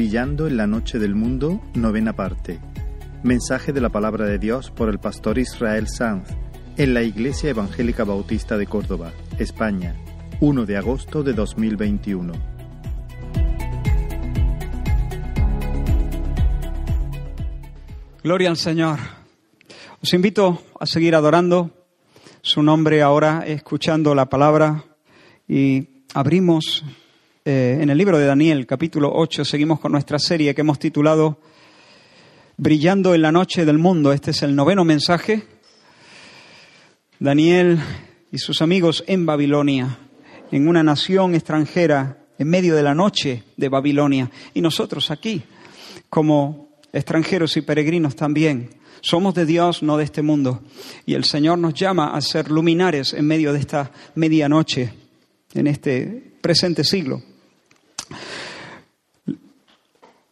Brillando en la noche del mundo, novena parte. Mensaje de la palabra de Dios por el pastor Israel Sanz en la Iglesia Evangélica Bautista de Córdoba, España, 1 de agosto de 2021. Gloria al Señor. Os invito a seguir adorando su nombre ahora, escuchando la palabra y abrimos eh, en el libro de Daniel, capítulo 8, seguimos con nuestra serie que hemos titulado Brillando en la noche del mundo. Este es el noveno mensaje. Daniel y sus amigos en Babilonia, en una nación extranjera, en medio de la noche de Babilonia. Y nosotros aquí, como extranjeros y peregrinos también. Somos de Dios, no de este mundo. Y el Señor nos llama a ser luminares en medio de esta medianoche, en este presente siglo.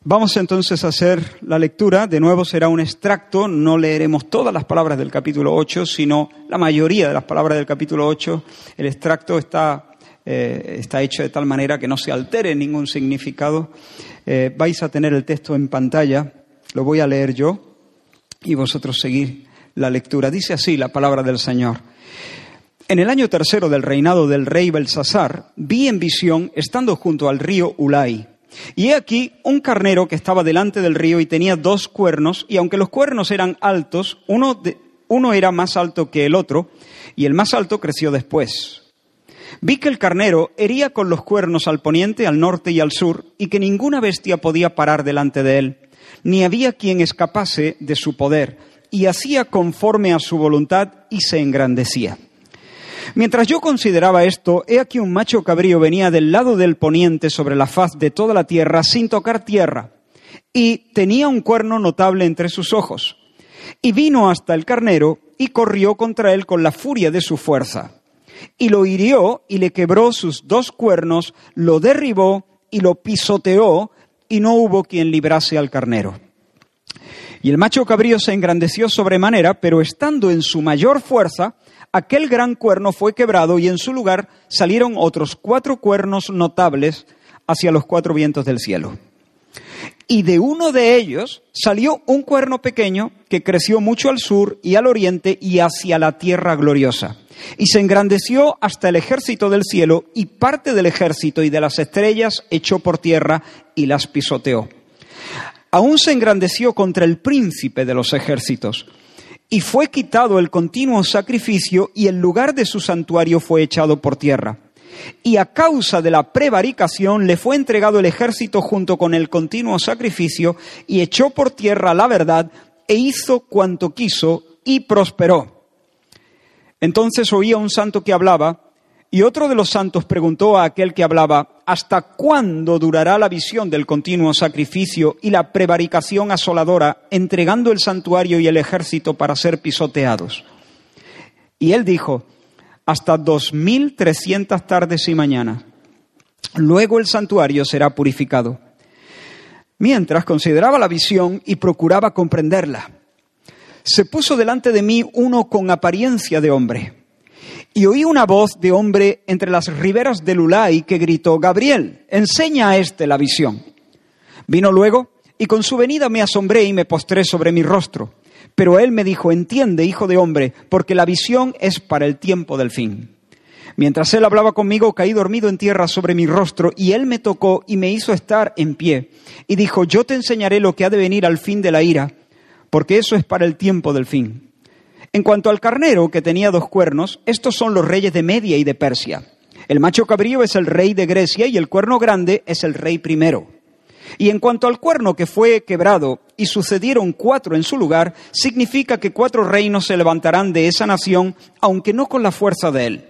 Vamos entonces a hacer la lectura. De nuevo será un extracto. No leeremos todas las palabras del capítulo 8, sino la mayoría de las palabras del capítulo 8. El extracto está, eh, está hecho de tal manera que no se altere ningún significado. Eh, vais a tener el texto en pantalla. Lo voy a leer yo y vosotros seguir la lectura. Dice así la palabra del Señor. En el año tercero del reinado del rey Belsasar, vi en visión, estando junto al río Ulai, y he aquí un carnero que estaba delante del río y tenía dos cuernos, y aunque los cuernos eran altos, uno, uno era más alto que el otro, y el más alto creció después. Vi que el carnero hería con los cuernos al poniente, al norte y al sur, y que ninguna bestia podía parar delante de él, ni había quien escapase de su poder, y hacía conforme a su voluntad y se engrandecía. Mientras yo consideraba esto, he aquí un macho cabrío venía del lado del poniente sobre la faz de toda la tierra sin tocar tierra, y tenía un cuerno notable entre sus ojos. Y vino hasta el carnero y corrió contra él con la furia de su fuerza. Y lo hirió y le quebró sus dos cuernos, lo derribó y lo pisoteó, y no hubo quien librase al carnero. Y el macho cabrío se engrandeció sobremanera, pero estando en su mayor fuerza, aquel gran cuerno fue quebrado y en su lugar salieron otros cuatro cuernos notables hacia los cuatro vientos del cielo. Y de uno de ellos salió un cuerno pequeño que creció mucho al sur y al oriente y hacia la tierra gloriosa. Y se engrandeció hasta el ejército del cielo y parte del ejército y de las estrellas echó por tierra y las pisoteó. Aún se engrandeció contra el príncipe de los ejércitos y fue quitado el continuo sacrificio y el lugar de su santuario fue echado por tierra. Y a causa de la prevaricación le fue entregado el ejército junto con el continuo sacrificio y echó por tierra la verdad e hizo cuanto quiso y prosperó. Entonces oía un santo que hablaba y otro de los santos preguntó a aquel que hablaba, ¿hasta cuándo durará la visión del continuo sacrificio y la prevaricación asoladora, entregando el santuario y el ejército para ser pisoteados? Y él dijo, hasta dos mil trescientas tardes y mañanas. Luego el santuario será purificado. Mientras consideraba la visión y procuraba comprenderla, se puso delante de mí uno con apariencia de hombre y oí una voz de hombre entre las riberas del Ulai que gritó, Gabriel, enseña a éste la visión. Vino luego y con su venida me asombré y me postré sobre mi rostro. Pero él me dijo, entiende, hijo de hombre, porque la visión es para el tiempo del fin. Mientras él hablaba conmigo, caí dormido en tierra sobre mi rostro, y él me tocó y me hizo estar en pie. Y dijo, yo te enseñaré lo que ha de venir al fin de la ira, porque eso es para el tiempo del fin. En cuanto al carnero, que tenía dos cuernos, estos son los reyes de Media y de Persia. El macho cabrío es el rey de Grecia y el cuerno grande es el rey primero. Y en cuanto al cuerno que fue quebrado y sucedieron cuatro en su lugar, significa que cuatro reinos se levantarán de esa nación, aunque no con la fuerza de él.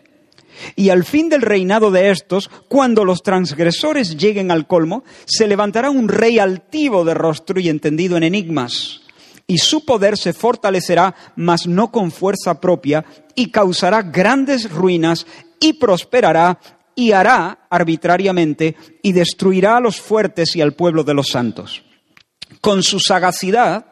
Y al fin del reinado de estos, cuando los transgresores lleguen al colmo, se levantará un rey altivo de rostro y entendido en enigmas y su poder se fortalecerá, mas no con fuerza propia, y causará grandes ruinas, y prosperará, y hará arbitrariamente, y destruirá a los fuertes y al pueblo de los santos. Con su sagacidad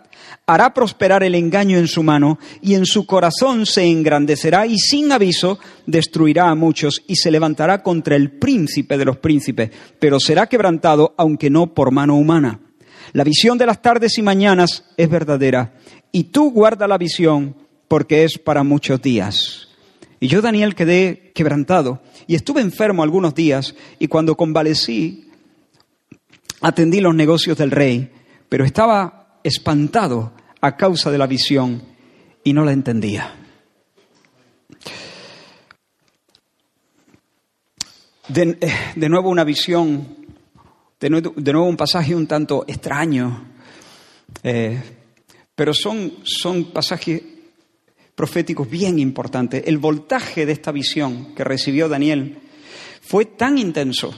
hará prosperar el engaño en su mano y en su corazón se engrandecerá y sin aviso destruirá a muchos y se levantará contra el príncipe de los príncipes, pero será quebrantado aunque no por mano humana. La visión de las tardes y mañanas es verdadera y tú guarda la visión porque es para muchos días. Y yo, Daniel, quedé quebrantado y estuve enfermo algunos días y cuando convalecí atendí los negocios del rey, pero estaba espantado a causa de la visión y no la entendía. De, eh, nuevo una visión, de nuevo, un pasaje un tanto extraño, eh, pero son, son pasajes proféticos bien importantes. El voltaje de esta visión que recibió Daniel fue tan intenso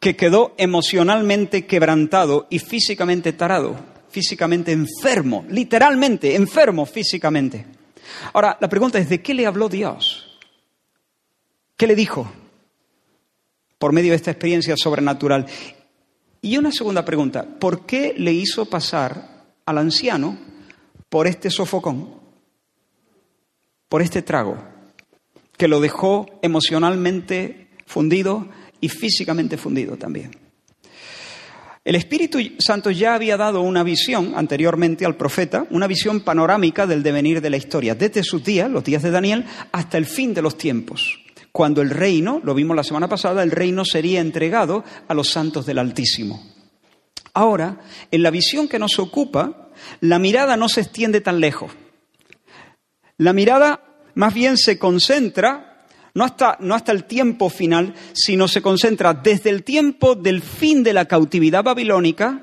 que quedó emocionalmente quebrantado y físicamente tarado, físicamente enfermo, literalmente enfermo físicamente. Ahora, la pregunta es, ¿de qué le habló Dios? ¿Qué le dijo por medio de esta experiencia sobrenatural? Y una segunda pregunta, ¿por qué le hizo pasar al anciano por este sofocón? por este trago que lo dejó emocionalmente fundido y físicamente fundido también. El Espíritu Santo ya había dado una visión anteriormente al profeta, una visión panorámica del devenir de la historia, desde sus días, los días de Daniel, hasta el fin de los tiempos, cuando el reino, lo vimos la semana pasada, el reino sería entregado a los santos del Altísimo. Ahora, en la visión que nos ocupa, la mirada no se extiende tan lejos. La mirada más bien se concentra, no hasta, no hasta el tiempo final, sino se concentra desde el tiempo del fin de la cautividad babilónica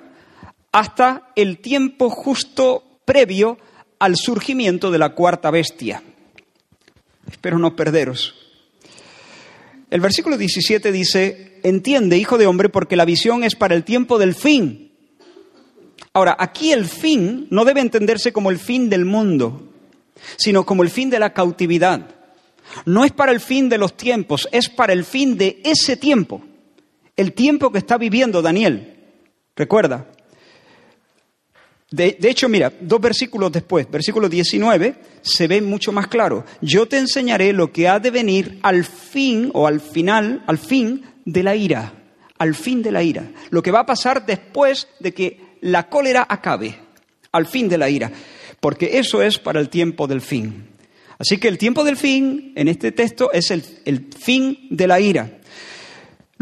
hasta el tiempo justo previo al surgimiento de la cuarta bestia. Espero no perderos. El versículo 17 dice, entiende, hijo de hombre, porque la visión es para el tiempo del fin. Ahora, aquí el fin no debe entenderse como el fin del mundo, sino como el fin de la cautividad. No es para el fin de los tiempos, es para el fin de ese tiempo, el tiempo que está viviendo Daniel. Recuerda. De, hecho, mira, dos versículos después, versículo 19, se ve mucho más claro. Yo te enseñaré lo que ha de venir al fin o al final, al fin de la ira, al fin de la ira. Lo que va a pasar después de que la cólera acabe, al fin de la ira porque eso es para el tiempo del fin. Así que el tiempo del fin en este texto es el, fin de la ira.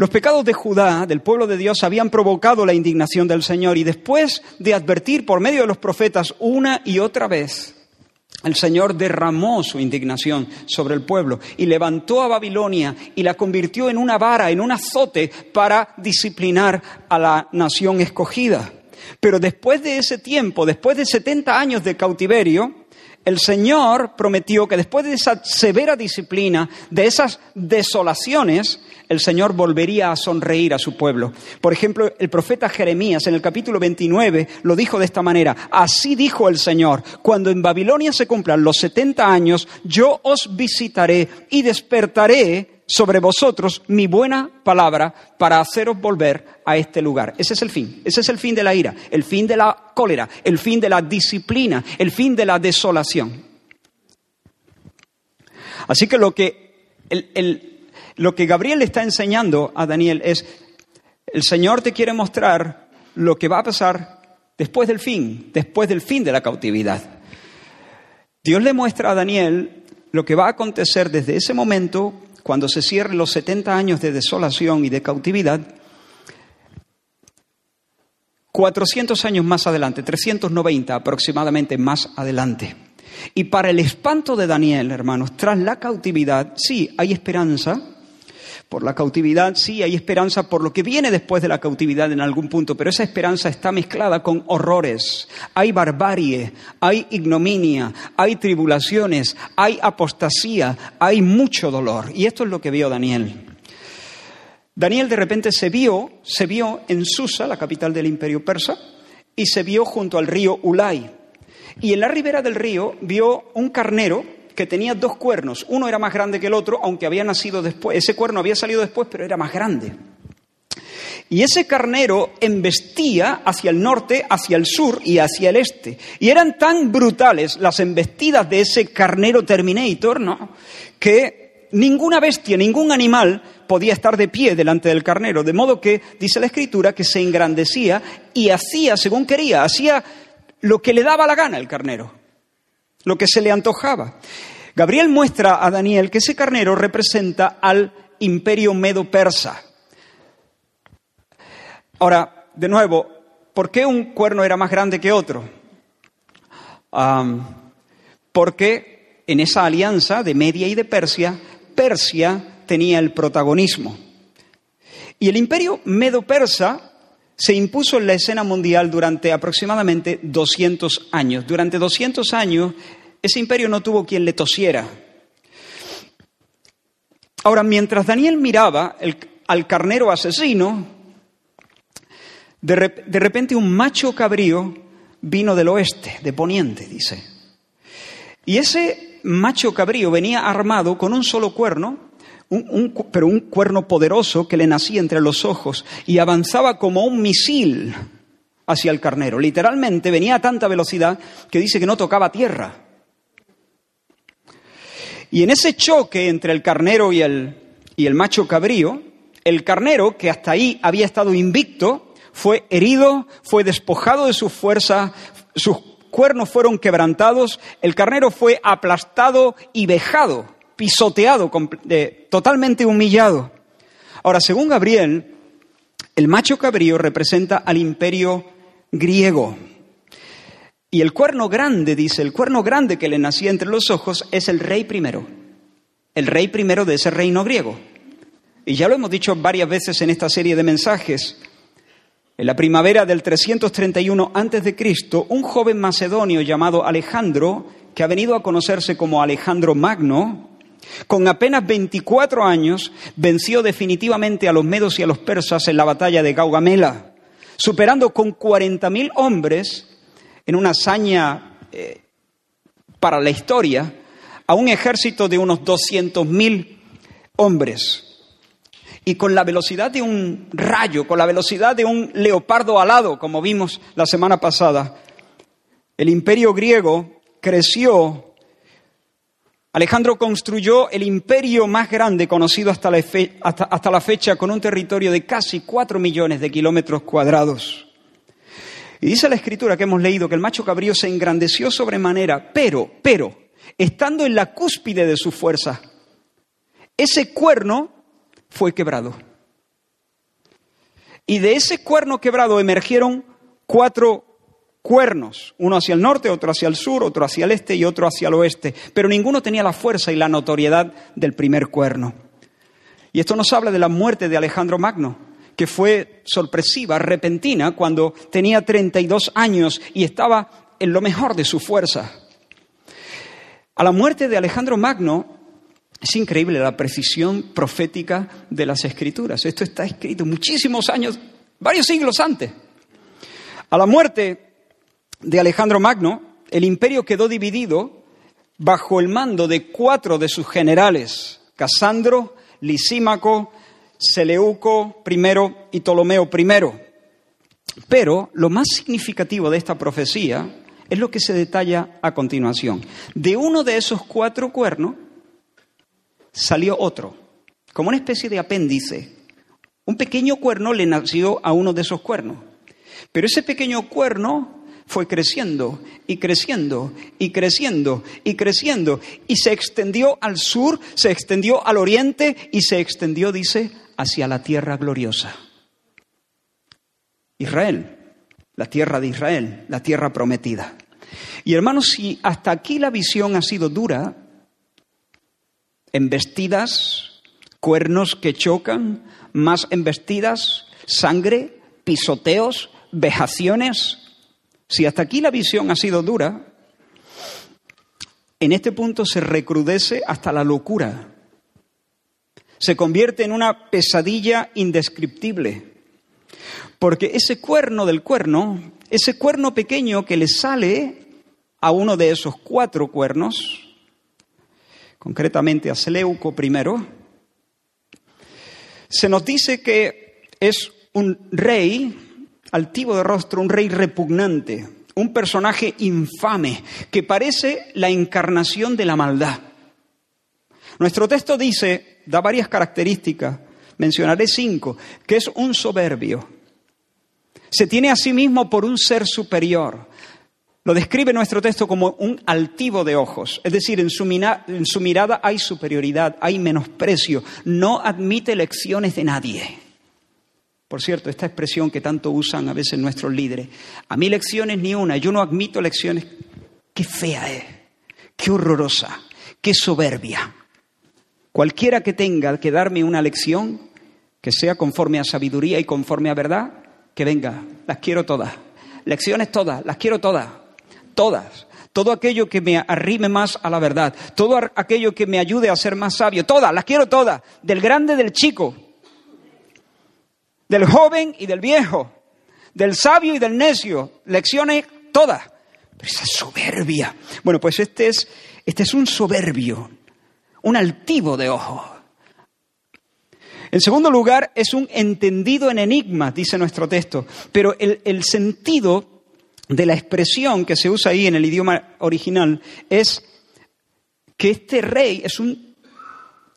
Los pecados de Judá, del pueblo de Dios, habían provocado la indignación del Señor y después de advertir por medio de los profetas una y otra vez, el Señor derramó su indignación sobre el pueblo y levantó a Babilonia y la convirtió en una vara, en un azote para disciplinar a la nación escogida. Pero después de ese tiempo, después de 70 años de cautiverio, el Señor prometió que después de esa severa disciplina, de esas desolaciones, el Señor volvería a sonreír a su pueblo. Por ejemplo, el profeta Jeremías en el capítulo 29 lo dijo de esta manera, así dijo el Señor, cuando en Babilonia se cumplan los 70 años, yo os visitaré y despertaré sobre vosotros mi buena palabra para haceros volver a este lugar. Ese es el fin, ese es el fin de la ira, el fin de la cólera, el fin de la disciplina, el fin de la desolación. Así que lo que, lo que Gabriel está enseñando a Daniel es, el Señor te quiere mostrar lo que va a pasar después del fin, después del fin de la cautividad. Dios le muestra a Daniel lo que va a acontecer desde ese momento cuando se cierren los 70 años de desolación y de cautividad, 400 años más adelante, 390 aproximadamente más adelante. Y para el espanto de Daniel, hermanos, tras la cautividad, sí, hay esperanza, por la cautividad, sí, hay esperanza por lo que viene después de la cautividad en algún punto, pero esa esperanza está mezclada con horrores. Hay barbarie, hay ignominia, hay tribulaciones, hay apostasía, hay mucho dolor. Y esto es lo que vio Daniel. Daniel de repente se vio, se vio en Susa, la capital del imperio persa, y se vio junto al río Ulay. Y en la ribera del río vio un carnero que tenía dos cuernos. Uno era más grande que el otro, aunque había nacido después. Ese cuerno había salido después, pero era más grande. Y ese carnero embestía hacia el norte, hacia el sur y hacia el este. Y eran tan brutales las embestidas de ese carnero Terminator, ¿no? Que ninguna bestia, ningún animal podía estar de pie delante del carnero. De modo que, dice la escritura, que se engrandecía y hacía según quería, hacía lo que le daba la gana el carnero, lo que se le antojaba. Gabriel muestra a Daniel que ese carnero representa al imperio medo-persa. Ahora, de nuevo, ¿por qué un cuerno era más grande que otro? porque en esa alianza de Media y de Persia, Persia tenía el protagonismo. Y el imperio medo-persa se impuso en la escena mundial durante aproximadamente 200 años. Durante 200 años ese imperio no tuvo quien le tosiera. Ahora, mientras Daniel miraba al carnero asesino, de, repente un macho cabrío vino del oeste, de poniente, dice. Y ese macho cabrío venía armado con un solo cuerno, pero un cuerno poderoso que le nacía entre los ojos y avanzaba como un misil hacia el carnero. Literalmente venía a tanta velocidad que dice que no tocaba tierra. Y en ese choque entre el carnero y el, y el macho cabrío, el carnero, que hasta ahí había estado invicto, fue herido, fue despojado de su fuerza, sus cuernos fueron quebrantados, el carnero fue aplastado y vejado, pisoteado, totalmente humillado. Ahora, según Gabriel, el macho cabrío representa al imperio griego. Y el cuerno grande, dice, el cuerno grande que le nacía entre los ojos es el rey primero, el rey primero de ese reino griego. Y ya lo hemos dicho varias veces en esta serie de mensajes. En la primavera del 331 a.C., un joven macedonio llamado Alejandro, que ha venido a conocerse como Alejandro Magno, con apenas 24 años, venció definitivamente a los medos y a los persas en la batalla de Gaugamela, superando con 40.000 hombres, en una hazaña eh, para la historia, a un ejército de unos 200.000 hombres y con la velocidad de un rayo, con la velocidad de un leopardo alado, como vimos la semana pasada, el imperio griego creció. Alejandro construyó el imperio más grande conocido hasta la, hasta la fecha con un territorio de casi cuatro millones de kilómetros cuadrados. Y dice la escritura que hemos leído que el macho cabrío se engrandeció sobremanera, pero, pero, estando en la cúspide de su fuerza, ese cuerno fue quebrado. Y de ese cuerno quebrado emergieron cuatro cuernos, uno hacia el norte, otro hacia el sur, otro hacia el este y otro hacia el oeste, pero ninguno tenía la fuerza y la notoriedad del primer cuerno. Y esto nos habla de la muerte de Alejandro Magno, que fue sorpresiva, repentina, cuando tenía 32 años y estaba en lo mejor de su fuerza. A la muerte de Alejandro Magno es increíble la precisión profética de las escrituras. Esto está escrito muchísimos años, varios siglos antes. A la muerte de Alejandro Magno, el imperio quedó dividido bajo el mando de cuatro de sus generales, Casandro, Lisímaco, Seleuco I y Ptolomeo I. Pero lo más significativo de esta profecía es lo que se detalla a continuación. De uno de esos cuatro cuernos, salió otro, como una especie de apéndice. Un pequeño cuerno le nació a uno de esos cuernos. Pero ese pequeño cuerno fue creciendo y creciendo y creciendo y creciendo y se extendió al sur, se extendió al oriente y se extendió, dice, hacia la tierra gloriosa. Israel, la tierra de Israel, la tierra prometida. Y hermanos, si hasta aquí la visión ha sido dura, embestidas, cuernos que chocan, más embestidas, sangre, pisoteos, vejaciones. Si hasta aquí la visión ha sido dura, en este punto se recrudece hasta la locura. Se convierte en una pesadilla indescriptible. Porque ese cuerno del cuerno, ese cuerno pequeño que le sale a uno de esos cuatro cuernos, concretamente a Seleuco I, se nos dice que es un rey altivo de rostro, un rey repugnante, un personaje infame que parece la encarnación de la maldad. Nuestro texto dice, da varias características, mencionaré cinco, que es un soberbio. Se tiene a sí mismo por un ser superior. Lo describe nuestro texto como un altivo de ojos, es decir, en su, en su mirada hay superioridad, hay menosprecio, no admite lecciones de nadie. Por cierto, esta expresión que tanto usan a veces nuestros líderes. A mí lecciones ni una, yo no admito lecciones. Qué fea es, qué horrorosa, qué soberbia. Cualquiera que tenga que darme una lección, que sea conforme a sabiduría y conforme a verdad, que venga, las quiero todas. Lecciones todas, las quiero todas, todas. Todo aquello que me arrime más a la verdad, todo aquello que me ayude a ser más sabio, todas, las quiero todas, del grande, del chico, del joven y del viejo, del sabio y del necio, lecciones todas. Pero esa soberbia. Bueno, pues este es, este es un soberbio, un altivo de ojo. En segundo lugar, es un entendido en enigma, dice nuestro texto, pero el, el sentido de la expresión que se usa ahí en el idioma original es que este rey es un,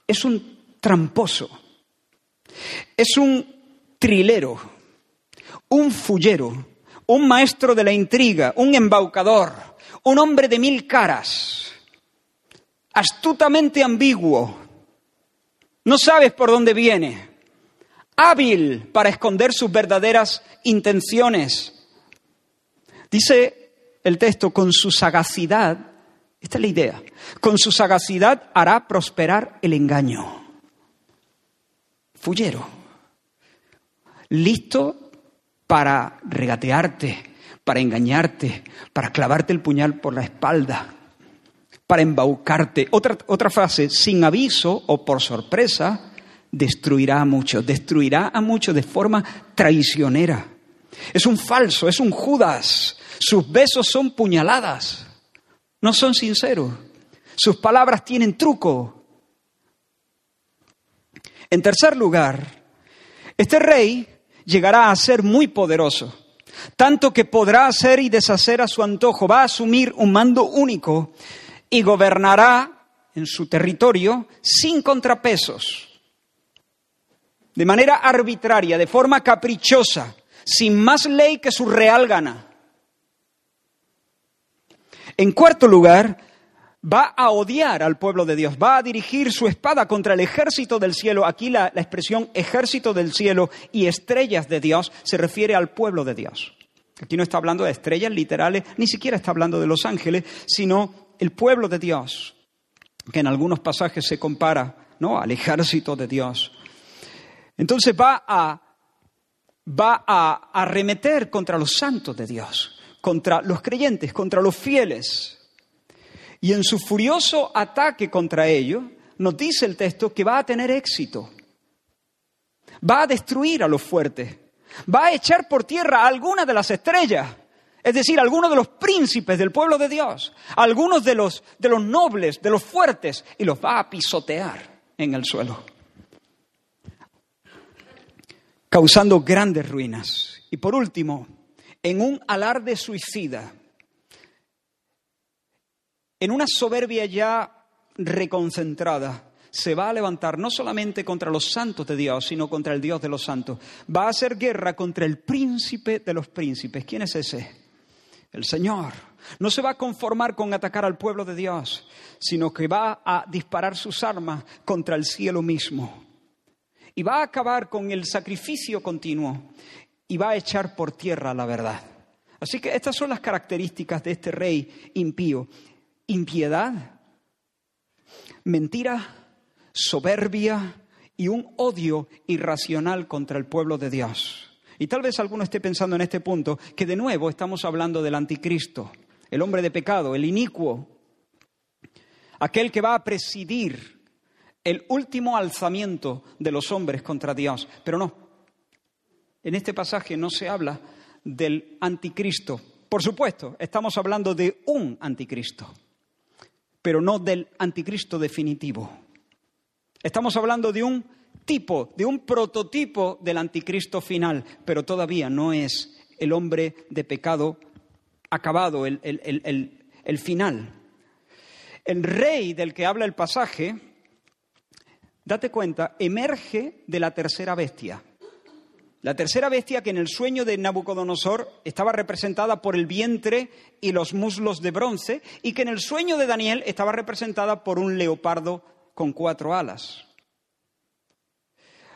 es un tramposo, es un trilero, un fullero, un maestro de la intriga, un embaucador, un hombre de mil caras, astutamente ambiguo, no sabes por dónde viene, hábil para esconder sus verdaderas intenciones. Dice el texto, con su sagacidad, esta es la idea, con su sagacidad hará prosperar el engaño. Fullero listo para regatearte, para engañarte, para clavarte el puñal por la espalda, para embaucarte. Otra, otra frase, sin aviso o por sorpresa, destruirá a muchos, destruirá a muchos de forma traicionera. Es un falso, es un Judas. Sus besos son puñaladas, no son sinceros. Sus palabras tienen truco. En tercer lugar, este rey llegará a ser muy poderoso, tanto que podrá hacer y deshacer a su antojo, va a asumir un mando único y gobernará en su territorio sin contrapesos, de manera arbitraria, de forma caprichosa, sin más ley que su real gana. En cuarto lugar, va a odiar al pueblo de Dios, va a dirigir su espada contra el ejército del cielo. Aquí la, expresión ejército del cielo y estrellas de Dios se refiere al pueblo de Dios. Aquí no está hablando de estrellas literales, ni siquiera está hablando de los ángeles, sino el pueblo de Dios, que en algunos pasajes se compara ¿no? al ejército de Dios. Entonces va a, va a arremeter contra los santos de Dios, contra los creyentes, contra los fieles. Y en su furioso ataque contra ellos, nos dice el texto que va a tener éxito. Va a destruir a los fuertes. Va a echar por tierra a algunas de las estrellas. Es decir, algunos de los príncipes del pueblo de Dios, algunos de los, de los nobles, de los fuertes, y los va a pisotear en el suelo, causando grandes ruinas. Y por último, en un alarde suicida, en una soberbia ya reconcentrada, se va a levantar no solamente contra los santos de Dios, sino contra el Dios de los santos. Va a hacer guerra contra el príncipe de los príncipes. ¿Quién es ese? El Señor. No se va a conformar con atacar al pueblo de Dios, sino que va a disparar sus armas contra el cielo mismo. Y va a acabar con el sacrificio continuo y va a echar por tierra la verdad. Así que estas son las características de este rey impío impiedad, mentira, soberbia y un odio irracional contra el pueblo de Dios. Y tal vez alguno esté pensando en este punto que de nuevo estamos hablando del anticristo, el hombre de pecado, el inicuo, aquel que va a presidir el último alzamiento de los hombres contra Dios. Pero no, en este pasaje no se habla del anticristo. Por supuesto, estamos hablando de un anticristo pero no del anticristo definitivo. Estamos hablando de un tipo, de un prototipo del anticristo final, pero todavía no es el hombre de pecado acabado, el, el final. El rey del que habla el pasaje, date cuenta, emerge de la tercera bestia. La tercera bestia que en el sueño de Nabucodonosor estaba representada por el vientre y los muslos de bronce y que en el sueño de Daniel estaba representada por un leopardo con cuatro alas.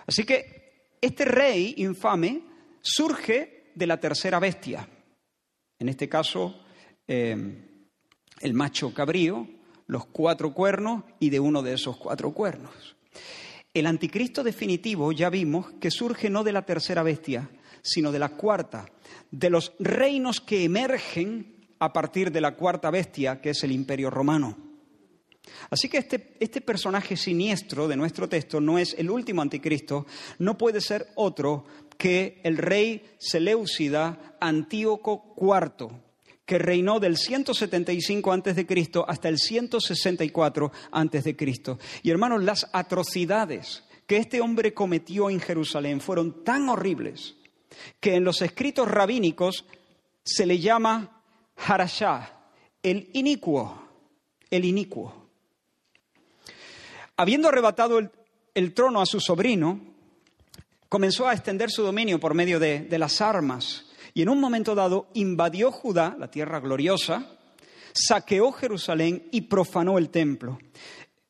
Así que este rey infame surge de la tercera bestia, en este caso eh, el macho cabrío, los cuatro cuernos y de uno de esos cuatro cuernos. El anticristo definitivo ya vimos que surge no de la tercera bestia, sino de la cuarta, de los reinos que emergen a partir de la cuarta bestia, que es el imperio romano. Así que este, este, personaje siniestro de nuestro texto no es el último anticristo, no puede ser otro que el rey Seleucida Antíoco IV, que reinó del 175 antes de Cristo hasta el 164 antes de Cristo. Y hermanos, las atrocidades que este hombre cometió en Jerusalén fueron tan horribles que en los escritos rabínicos se le llama Harashá, el inicuo, el inicuo. Habiendo arrebatado el, trono a su sobrino, comenzó a extender su dominio por medio de las armas y en un momento dado invadió Judá, la tierra gloriosa, saqueó Jerusalén y profanó el templo.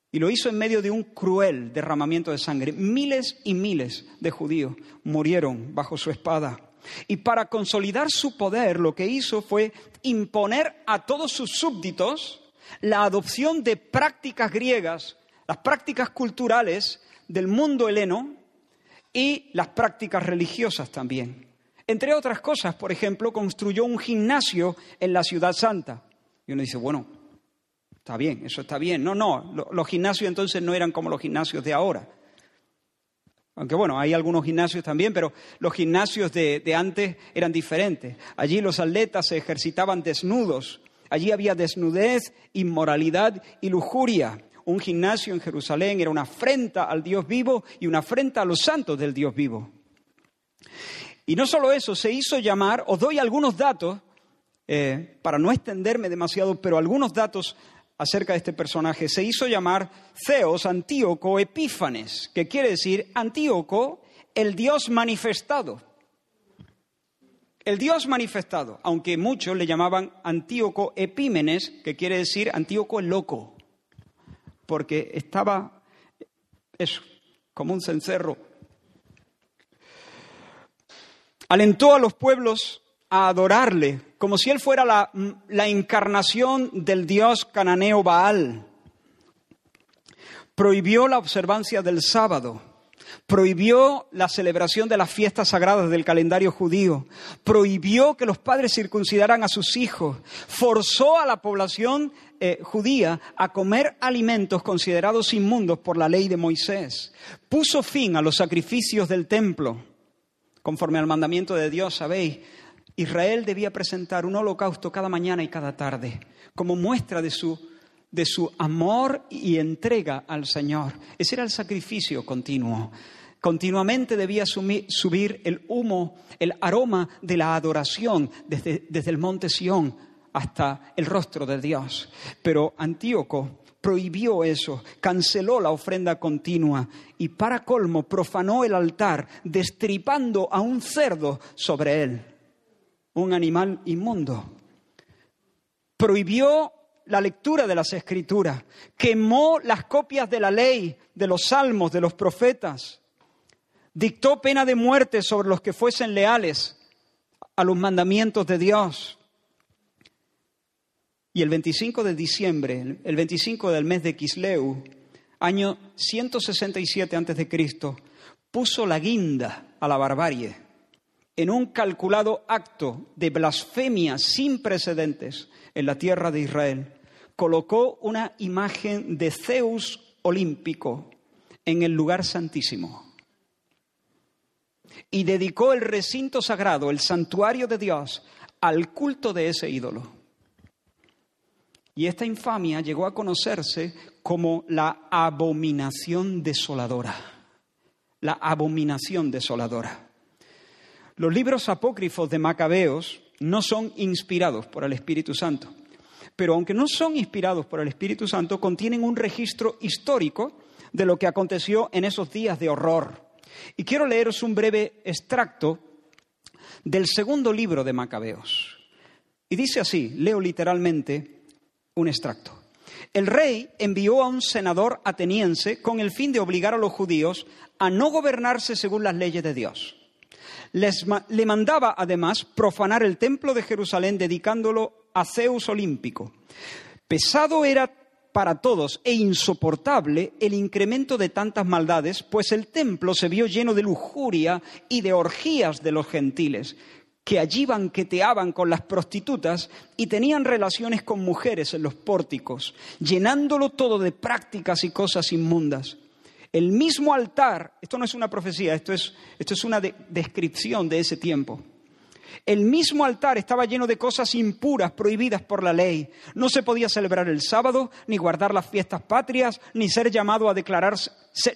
Y lo hizo en medio de un cruel derramamiento de sangre. Miles y miles de judíos murieron bajo su espada. Y para consolidar su poder, lo que hizo fue imponer a todos sus súbditos la adopción de prácticas griegas, las prácticas culturales del mundo heleno y las prácticas religiosas también. Entre otras cosas, por ejemplo, construyó un gimnasio en la ciudad santa. Y uno dice, bueno, está bien, eso está bien. No, no, los gimnasios entonces no eran como los gimnasios de ahora. Aunque bueno, hay algunos gimnasios también, pero los gimnasios de, de, antes eran diferentes. Allí los atletas se ejercitaban desnudos. Allí había desnudez, inmoralidad y lujuria. Un gimnasio en Jerusalén era una afrenta al Dios vivo y una afrenta a los santos del Dios vivo. Y no solo eso, se hizo llamar, os doy algunos datos, eh, para no extenderme demasiado, pero algunos datos acerca de este personaje. Se hizo llamar Zeos Antíoco Epífanes, que quiere decir Antíoco, el Dios manifestado. El Dios manifestado, aunque muchos le llamaban Antíoco Epímenes, que quiere decir Antíoco el loco, porque estaba, eso, como un cencerro Alentó a los pueblos a adorarle, como si él fuera la, encarnación del dios cananeo Baal. Prohibió la observancia del sábado, prohibió la celebración de las fiestas sagradas del calendario judío, prohibió que los padres circuncidaran a sus hijos, forzó a la población eh, judía a comer alimentos considerados inmundos por la ley de Moisés, puso fin a los sacrificios del templo conforme al mandamiento de Dios, sabéis, Israel debía presentar un holocausto cada mañana y cada tarde, como muestra de su, de su amor y entrega al Señor. Ese era el sacrificio continuo. Continuamente debía subir el humo, el aroma de la adoración desde, desde el monte Sión hasta el rostro de Dios. Pero Antíoco prohibió eso, canceló la ofrenda continua y para colmo profanó el altar destripando a un cerdo sobre él, un animal inmundo. Prohibió la lectura de las escrituras, quemó las copias de la ley, de los salmos, de los profetas, dictó pena de muerte sobre los que fuesen leales a los mandamientos de Dios y el 25 de diciembre, el 25 del mes de Kisleu, año 167 a.C., puso la guinda a la barbarie en un calculado acto de blasfemia sin precedentes en la tierra de Israel. Colocó una imagen de Zeus olímpico en el lugar santísimo y dedicó el recinto sagrado, el santuario de Dios, al culto de ese ídolo. Y esta infamia llegó a conocerse como la abominación desoladora. la abominación desoladora. Los libros apócrifos de Macabeos no son inspirados por el Espíritu Santo, pero aunque no son inspirados por el Espíritu Santo, contienen un registro histórico de lo que aconteció en esos días de horror. Y quiero leeros un breve extracto del segundo libro de Macabeos. Y dice así, leo literalmente un extracto. El rey envió a un senador ateniense con el fin de obligar a los judíos a no gobernarse según las leyes de Dios. le mandaba además profanar el templo de Jerusalén dedicándolo a Zeus olímpico. Pesado era para todos e insoportable el incremento de tantas maldades, pues el templo se vio lleno de lujuria y de orgías de los gentiles, que allí banqueteaban con las prostitutas y tenían relaciones con mujeres en los pórticos, llenándolo todo de prácticas y cosas inmundas. El mismo altar, esto no es una profecía, esto es, esto es una descripción de ese tiempo. El mismo altar estaba lleno de cosas impuras prohibidas por la ley. No se podía celebrar el sábado, ni guardar las fiestas patrias, ni ser llamado a declararse,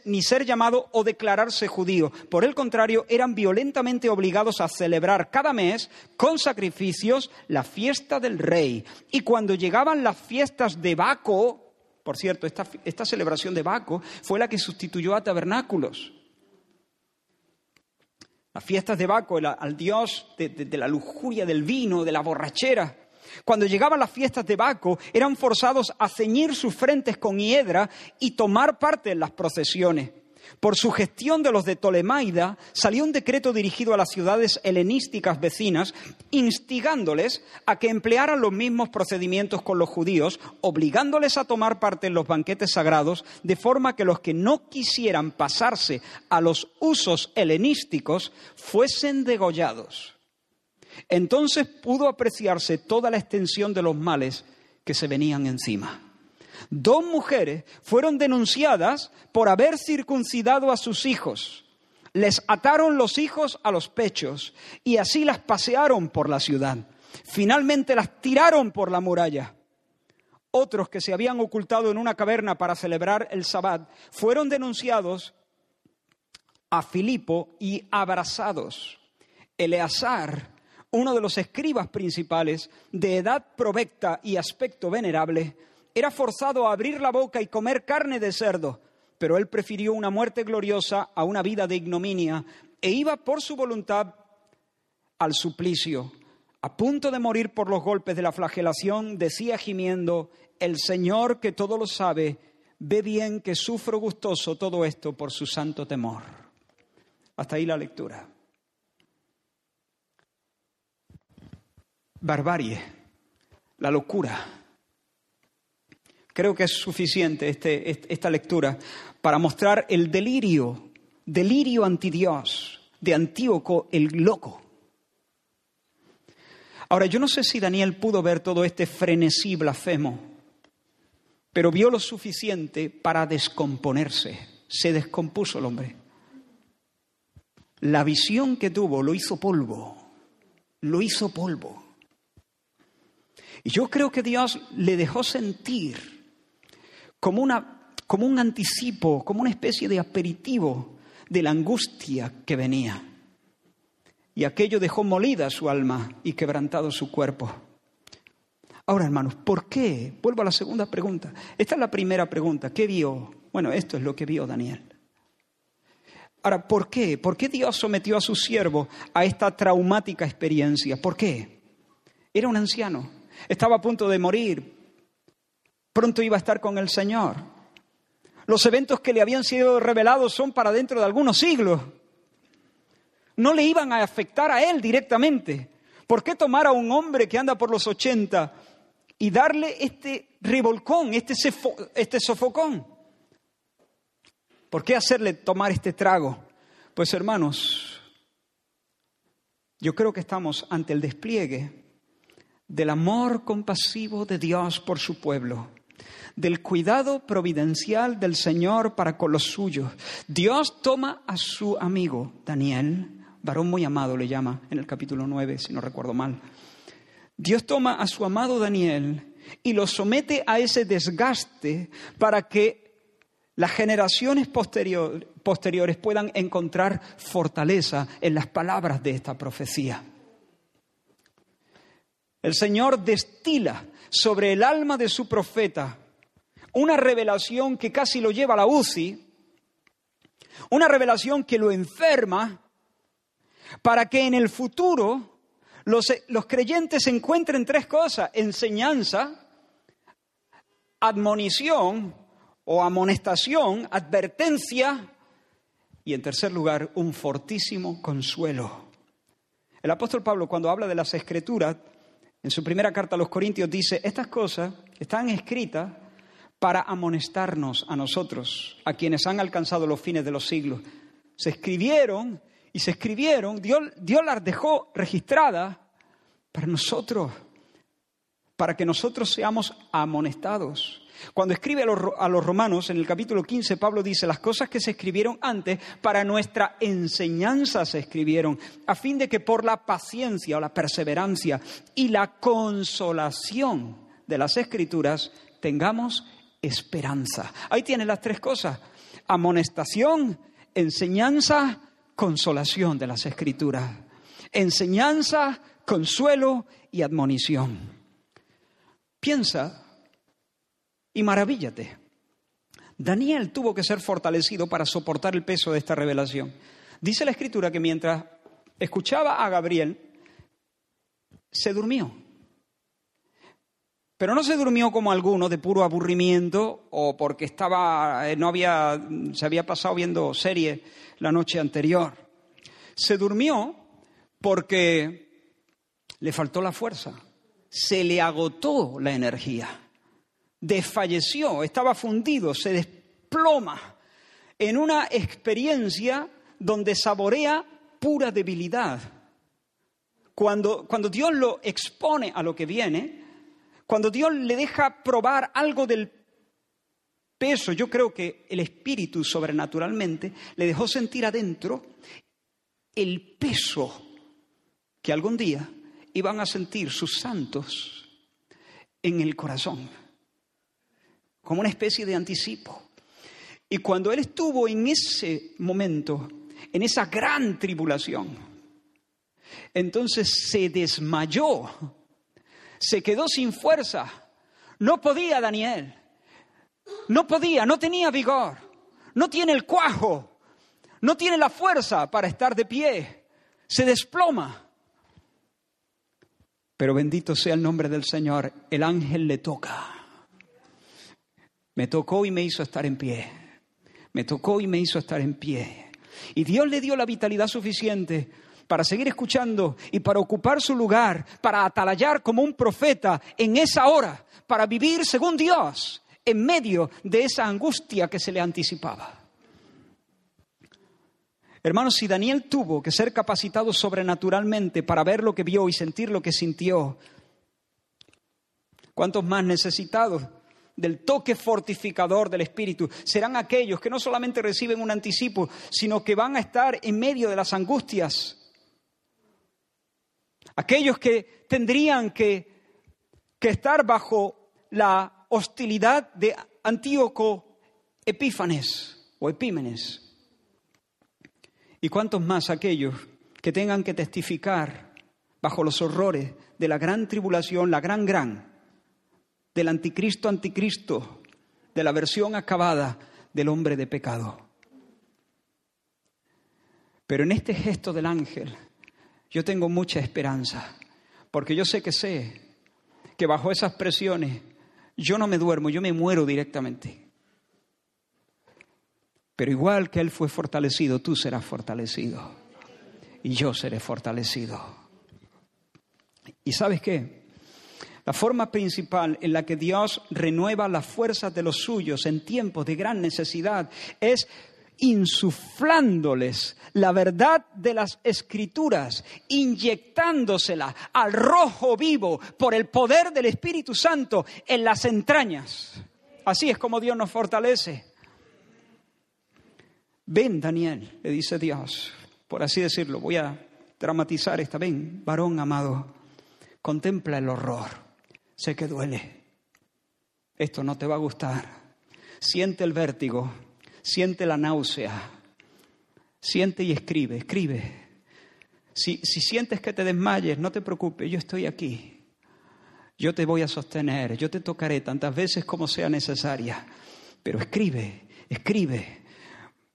ni ser llamado o declararse judío. Por el contrario, eran violentamente obligados a celebrar cada mes con sacrificios la fiesta del rey. Y cuando llegaban las fiestas de Baco, por cierto, esta, esta celebración de Baco fue la que sustituyó a tabernáculos. Las fiestas de Baco, al dios de, de la lujuria del vino, de la borrachera. Cuando llegaban las fiestas de Baco, eran forzados a ceñir sus frentes con hiedra y tomar parte en las procesiones. Por su gestión de los de Ptolemaida salió un decreto dirigido a las ciudades helenísticas vecinas, instigándoles a que emplearan los mismos procedimientos con los judíos, obligándoles a tomar parte en los banquetes sagrados, de forma que los que no quisieran pasarse a los usos helenísticos fuesen degollados. Entonces pudo apreciarse toda la extensión de los males que se venían encima dos mujeres fueron denunciadas por haber circuncidado a sus hijos. Les ataron los hijos a los pechos y así las pasearon por la ciudad. Finalmente las tiraron por la muralla. Otros que se habían ocultado en una caverna para celebrar el sabbat fueron denunciados a Filipo y abrazados. Eleazar, uno de los escribas principales, de edad provecta y aspecto venerable, era forzado a abrir la boca y comer carne de cerdo, pero él prefirió una muerte gloriosa a una vida de ignominia e iba por su voluntad al suplicio. A punto de morir por los golpes de la flagelación, decía gimiendo, el Señor que todo lo sabe, ve bien que sufro gustoso todo esto por su santo temor. Hasta ahí la lectura. Barbarie, la locura Creo que es suficiente este, esta lectura para mostrar el delirio, delirio anti Dios de Antíoco el loco. Ahora, yo no sé si Daniel pudo ver todo este frenesí blasfemo, pero vio lo suficiente para descomponerse. Se descompuso el hombre. La visión que tuvo lo hizo polvo, lo hizo polvo. Y yo creo que Dios le dejó sentir como, una, como un anticipo, como una especie de aperitivo de la angustia que venía. Y aquello dejó molida su alma y quebrantado su cuerpo. Ahora, hermanos, ¿por qué? Vuelvo a la segunda pregunta. Esta es la primera pregunta. ¿Qué vio? Bueno, esto es lo que vio Daniel. Ahora, ¿por qué? ¿Por qué Dios sometió a su siervo a esta traumática experiencia? ¿Por qué? Era un anciano, estaba a punto de morir, Pronto iba a estar con el Señor. Los eventos que le habían sido revelados son para dentro de algunos siglos. No le iban a afectar a él directamente. ¿Por qué tomar a un hombre que anda por los 80 y darle este revolcón, este, este sofocón? ¿Por qué hacerle tomar este trago? Pues hermanos, yo creo que estamos ante el despliegue del amor compasivo de Dios por su pueblo del cuidado providencial del Señor para con los suyos. Dios toma a su amigo Daniel, varón muy amado le llama en el capítulo 9, si no recuerdo mal. Dios toma a su amado Daniel y lo somete a ese desgaste para que las generaciones posteriores puedan encontrar fortaleza en las palabras de esta profecía. El Señor destila sobre el alma de su profeta una revelación que casi lo lleva a la UCI, una revelación que lo enferma, para que en el futuro los, los creyentes encuentren tres cosas, enseñanza, admonición o amonestación, advertencia y en tercer lugar un fortísimo consuelo. El apóstol Pablo cuando habla de las escrituras, en su primera carta a los Corintios dice, estas cosas están escritas para amonestarnos a nosotros, a quienes han alcanzado los fines de los siglos. Se escribieron y se escribieron, Dios, Dios las dejó registradas para nosotros, para que nosotros seamos amonestados. Cuando escribe a los, a los, romanos, en el capítulo 15, Pablo dice, las cosas que se escribieron antes, para nuestra enseñanza se escribieron, a fin de que por la paciencia o la perseverancia y la consolación de las escrituras tengamos esperanza. Ahí tiene las tres cosas. Amonestación, enseñanza, consolación de las escrituras. Enseñanza, consuelo y admonición. Piensa y maravíllate. Daniel tuvo que ser fortalecido para soportar el peso de esta revelación. Dice la escritura que mientras escuchaba a Gabriel, se durmió. Pero no se durmió como alguno de puro aburrimiento o porque estaba, eh, no había, se había pasado viendo serie la noche anterior. Se durmió porque le faltó la fuerza, se le agotó la energía, desfalleció, estaba fundido, se desploma en una experiencia donde saborea pura debilidad. Cuando, cuando Dios lo expone a lo que viene, cuando Dios le deja probar algo del peso, yo creo que el Espíritu sobrenaturalmente le dejó sentir adentro el peso que algún día iban a sentir sus santos en el corazón, como una especie de anticipo. Y cuando él estuvo en ese momento, en esa gran tribulación, entonces se desmayó se quedó sin fuerza. No podía Daniel. No podía, no tenía vigor. No tiene el cuajo. No tiene la fuerza para estar de pie. Se desploma. Pero bendito sea el nombre del Señor. El ángel le toca. Me tocó y me hizo estar en pie. Me tocó y me hizo estar en pie. Y Dios le dio la vitalidad suficiente para seguir escuchando y para ocupar su lugar, para atalayar como un profeta en esa hora, para vivir según Dios en medio de esa angustia que se le anticipaba. Hermanos, si Daniel tuvo que ser capacitado sobrenaturalmente para ver lo que vio y sentir lo que sintió, ¿cuántos más necesitados del toque fortificador del Espíritu. Serán aquellos que no solamente reciben un anticipo, sino que van a estar en medio de las angustias. Aquellos que tendrían que, estar bajo la hostilidad de Antíoco Epífanes o Epímenes. ¿Y cuántos más aquellos que tengan que testificar bajo los horrores de la gran tribulación, la gran gran, del anticristo anticristo, de la versión acabada del hombre de pecado? Pero en este gesto del ángel, yo tengo mucha esperanza, porque yo sé que sé que bajo esas presiones yo no me duermo, yo me muero directamente. Pero igual que Él fue fortalecido, tú serás fortalecido. Y yo seré fortalecido. ¿Y sabes qué? La forma principal en la que Dios renueva las fuerzas de los suyos en tiempos de gran necesidad es insuflándoles la verdad de las escrituras, inyectándosela al rojo vivo por el poder del Espíritu Santo en las entrañas. Así es como Dios nos fortalece. Ven, Daniel, le dice Dios, por así decirlo, voy a dramatizar esta, ven, varón amado, contempla el horror, sé que duele, esto no te va a gustar, siente el vértigo, siente la náusea. Siente y escribe, escribe. Si, si sientes que te desmayes, no te preocupes, yo estoy aquí. Yo te voy a sostener, yo te tocaré tantas veces como sea necesaria. Pero escribe, escribe,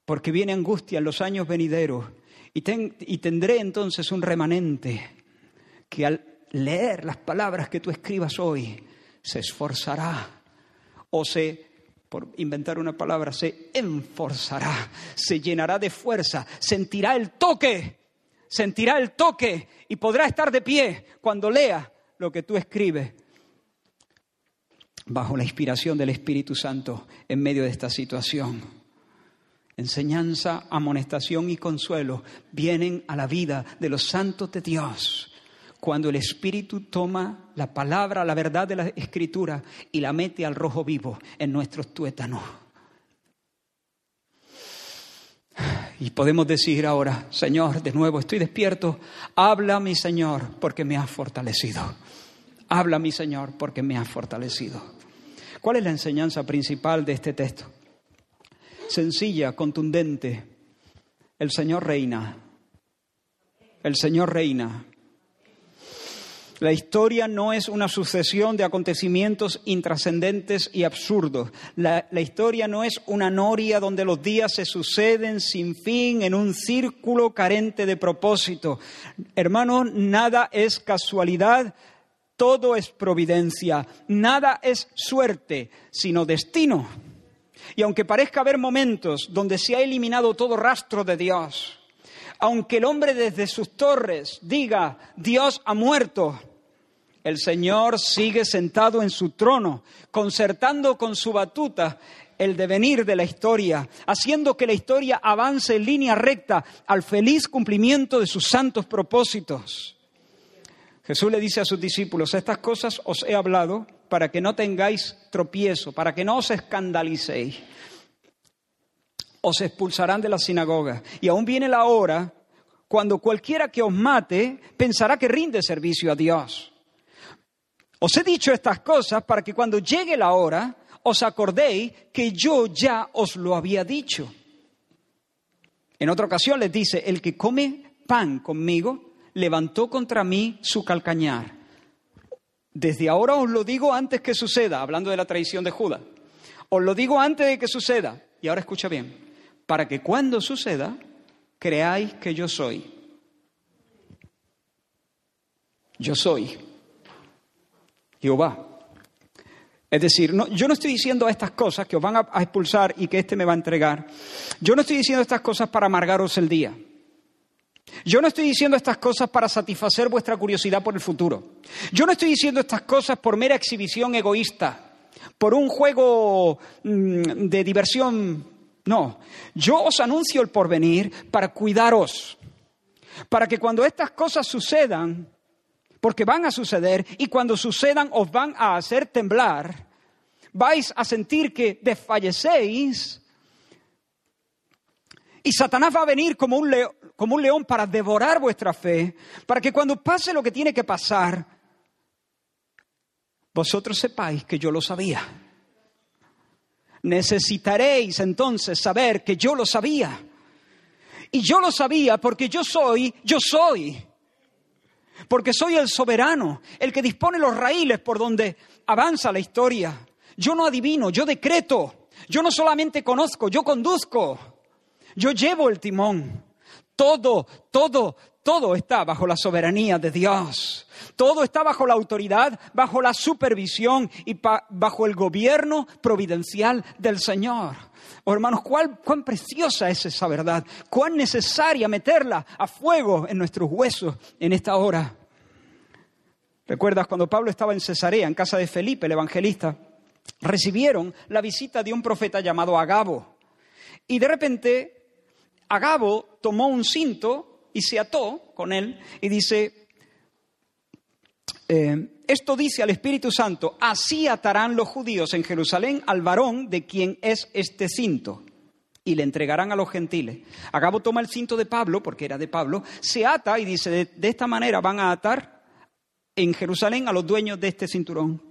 porque viene angustia en los años venideros y, y tendré entonces un remanente que al leer las palabras que tú escribas hoy se esforzará o se por inventar una palabra, se enforzará, se llenará de fuerza, sentirá el toque, sentirá el toque y podrá estar de pie cuando lea lo que tú escribes bajo la inspiración del Espíritu Santo en medio de esta situación. Enseñanza, amonestación y consuelo vienen a la vida de los santos de Dios cuando el Espíritu toma la palabra, la verdad de la Escritura y la mete al rojo vivo en nuestros tuétanos. Y podemos decir ahora, Señor, de nuevo estoy despierto, habla mi Señor porque me has fortalecido. Habla mi Señor porque me has fortalecido. ¿Cuál es la enseñanza principal de este texto? Sencilla, contundente. El Señor reina. El Señor reina. La historia no es una sucesión de acontecimientos intrascendentes y absurdos. La, historia no es una noria donde los días se suceden sin fin en un círculo carente de propósito. Hermanos, nada es casualidad, todo es providencia. Nada es suerte, sino destino. Y aunque parezca haber momentos donde se ha eliminado todo rastro de Dios, aunque el hombre desde sus torres diga, Dios ha muerto, el Señor sigue sentado en su trono, concertando con su batuta el devenir de la historia, haciendo que la historia avance en línea recta al feliz cumplimiento de sus santos propósitos. Jesús le dice a sus discípulos, estas cosas os he hablado para que no tengáis tropiezo, para que no os escandalicéis. Os expulsarán de la sinagoga. Y aún viene la hora cuando cualquiera que os mate pensará que rinde servicio a Dios. Os he dicho estas cosas para que cuando llegue la hora os acordéis que yo ya os lo había dicho. En otra ocasión les dice, el que come pan conmigo levantó contra mí su calcañar. Desde ahora os lo digo antes que suceda, hablando de la traición de Judas. Os lo digo antes de que suceda. Y ahora escucha bien, para que cuando suceda, creáis que yo soy. Yo soy. Jehová. Es decir, yo no estoy diciendo estas cosas que os van a, a expulsar y que éste me va a entregar. Yo no estoy diciendo estas cosas para amargaros el día. Yo no estoy diciendo estas cosas para satisfacer vuestra curiosidad por el futuro. Yo no estoy diciendo estas cosas por mera exhibición egoísta, por un juego mm, de diversión. No, yo os anuncio el porvenir para cuidaros, para que cuando estas cosas sucedan, porque van a suceder y cuando sucedan os van a hacer temblar, vais a sentir que desfallecéis y Satanás va a venir como un, león, como un león para devorar vuestra fe, para que cuando pase lo que tiene que pasar, vosotros sepáis que yo lo sabía. Necesitaréis entonces saber que yo lo sabía. Y yo lo sabía porque yo soy, yo soy porque soy el soberano, el que dispone los raíles por donde avanza la historia. Yo no adivino, yo decreto, yo no solamente conozco, yo conduzco, yo llevo el timón. Todo, todo, todo está bajo la soberanía de Dios. Todo está bajo la autoridad, bajo la supervisión y bajo el gobierno providencial del Señor. Oh, hermanos, ¿cuál, cuán preciosa es esa verdad, cuán necesaria meterla a fuego en nuestros huesos en esta hora. ¿Recuerdas cuando Pablo estaba en Cesarea, en casa de Felipe, el evangelista? Recibieron la visita de un profeta llamado Agabo. Y de repente, Agabo tomó un cinto y se ató con él y dice, eh, esto dice al Espíritu Santo, así atarán los judíos en Jerusalén al varón de quien es este cinto y le entregarán a los gentiles. Agabo toma el cinto de Pablo, porque era de Pablo, se ata y dice, de, esta manera van a atar en Jerusalén a los dueños de este cinturón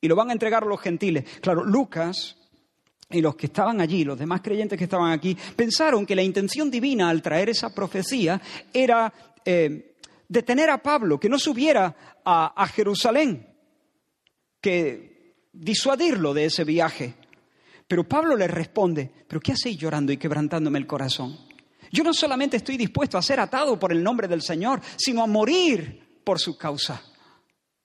y lo van a entregar a los gentiles. Claro, Lucas y los que estaban allí, los demás creyentes que estaban aquí, pensaron que la intención divina al traer esa profecía era eh, detener a Pablo, que no subiera a, Jerusalén, que disuadirlo de ese viaje. Pero Pablo le responde, ¿pero qué hacéis llorando y quebrantándome el corazón? Yo no solamente estoy dispuesto a ser atado por el nombre del Señor, sino a morir por su causa.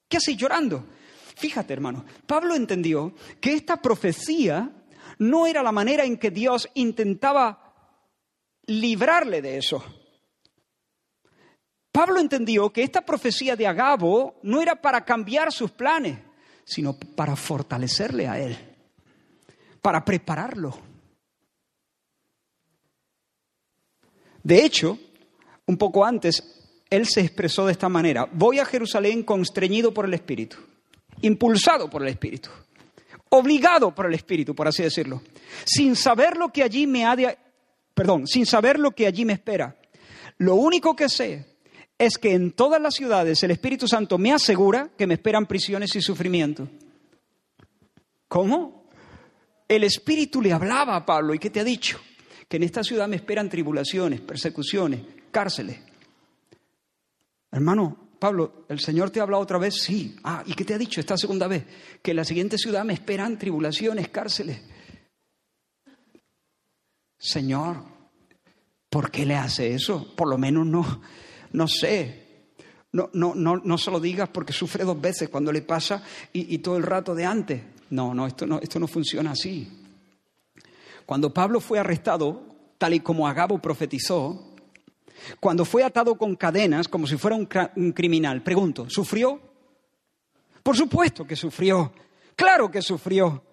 ¿Qué hacéis llorando? Fíjate, hermano, Pablo entendió que esta profecía no era la manera en que Dios intentaba librarle de eso. Pablo entendió que esta profecía de Agabo no era para cambiar sus planes, sino para fortalecerle a él, para prepararlo. De hecho, un poco antes, él se expresó de esta manera, voy a Jerusalén constreñido por el Espíritu, impulsado por el Espíritu obligado por el Espíritu, por así decirlo, sin saber lo que allí me ha de, perdón, sin saber lo que allí me espera. Lo único que sé es que en todas las ciudades el Espíritu Santo me asegura que me esperan prisiones y sufrimiento. ¿Cómo? El Espíritu le hablaba a Pablo y ¿qué te ha dicho? Que en esta ciudad me esperan tribulaciones, persecuciones, cárceles. Hermano, Pablo, ¿el Señor te ha hablado otra vez? Sí. Ah, ¿y qué te ha dicho esta segunda vez? Que en la siguiente ciudad me esperan tribulaciones, cárceles. Señor, ¿por qué le hace eso? Por lo menos no, no sé. No, no, no, no se lo digas porque sufre dos veces cuando le pasa y, y todo el rato de antes. No, no esto, no, esto no funciona así. Cuando Pablo fue arrestado, tal y como Agabo profetizó, cuando fue atado con cadenas como si fuera un, criminal, pregunto, ¿sufrió? Por supuesto que sufrió, claro que sufrió.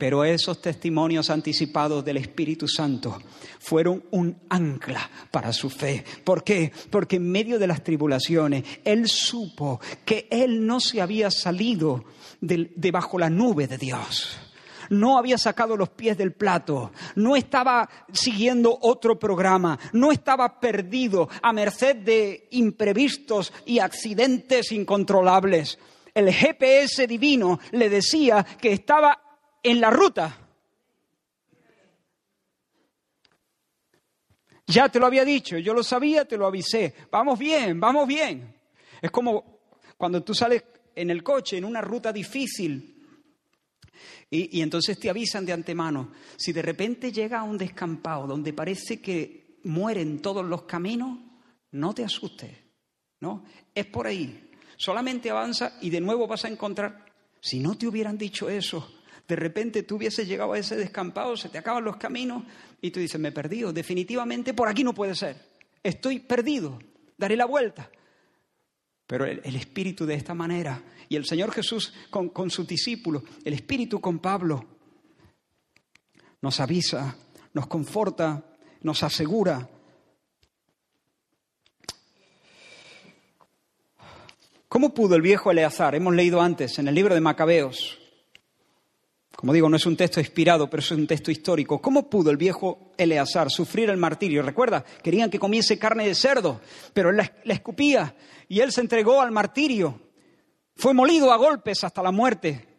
Pero esos testimonios anticipados del Espíritu Santo fueron un ancla para su fe. ¿Por qué? Porque en medio de las tribulaciones, él supo que él no se había salido debajo la nube de Dios no había sacado los pies del plato, no estaba siguiendo otro programa, no estaba perdido a merced de imprevistos y accidentes incontrolables. El GPS divino le decía que estaba en la ruta. Ya te lo había dicho, yo lo sabía, te lo avisé. Vamos bien, vamos bien. Es como cuando tú sales en el coche en una ruta difícil y, entonces te avisan de antemano. Si de repente llega a un descampado donde parece que mueren todos los caminos, no te asustes. ¿no? Es por ahí. Solamente avanza y de nuevo vas a encontrar. Si no te hubieran dicho eso, de repente tú hubieses llegado a ese descampado, se te acaban los caminos y tú dices, me he perdido. Definitivamente por aquí no puede ser. Estoy perdido. Daré la vuelta. Pero el, Espíritu de esta manera, y el Señor Jesús con, con sus discípulos, el Espíritu con Pablo, nos avisa, nos conforta, nos asegura. ¿Cómo pudo el viejo Eleazar? Hemos leído antes en el libro de Macabeos, como digo, no es un texto inspirado, pero es un texto histórico. ¿Cómo pudo el viejo Eleazar sufrir el martirio? Recuerda, querían que comiese carne de cerdo, pero él la escupía y él se entregó al martirio. Fue molido a golpes hasta la muerte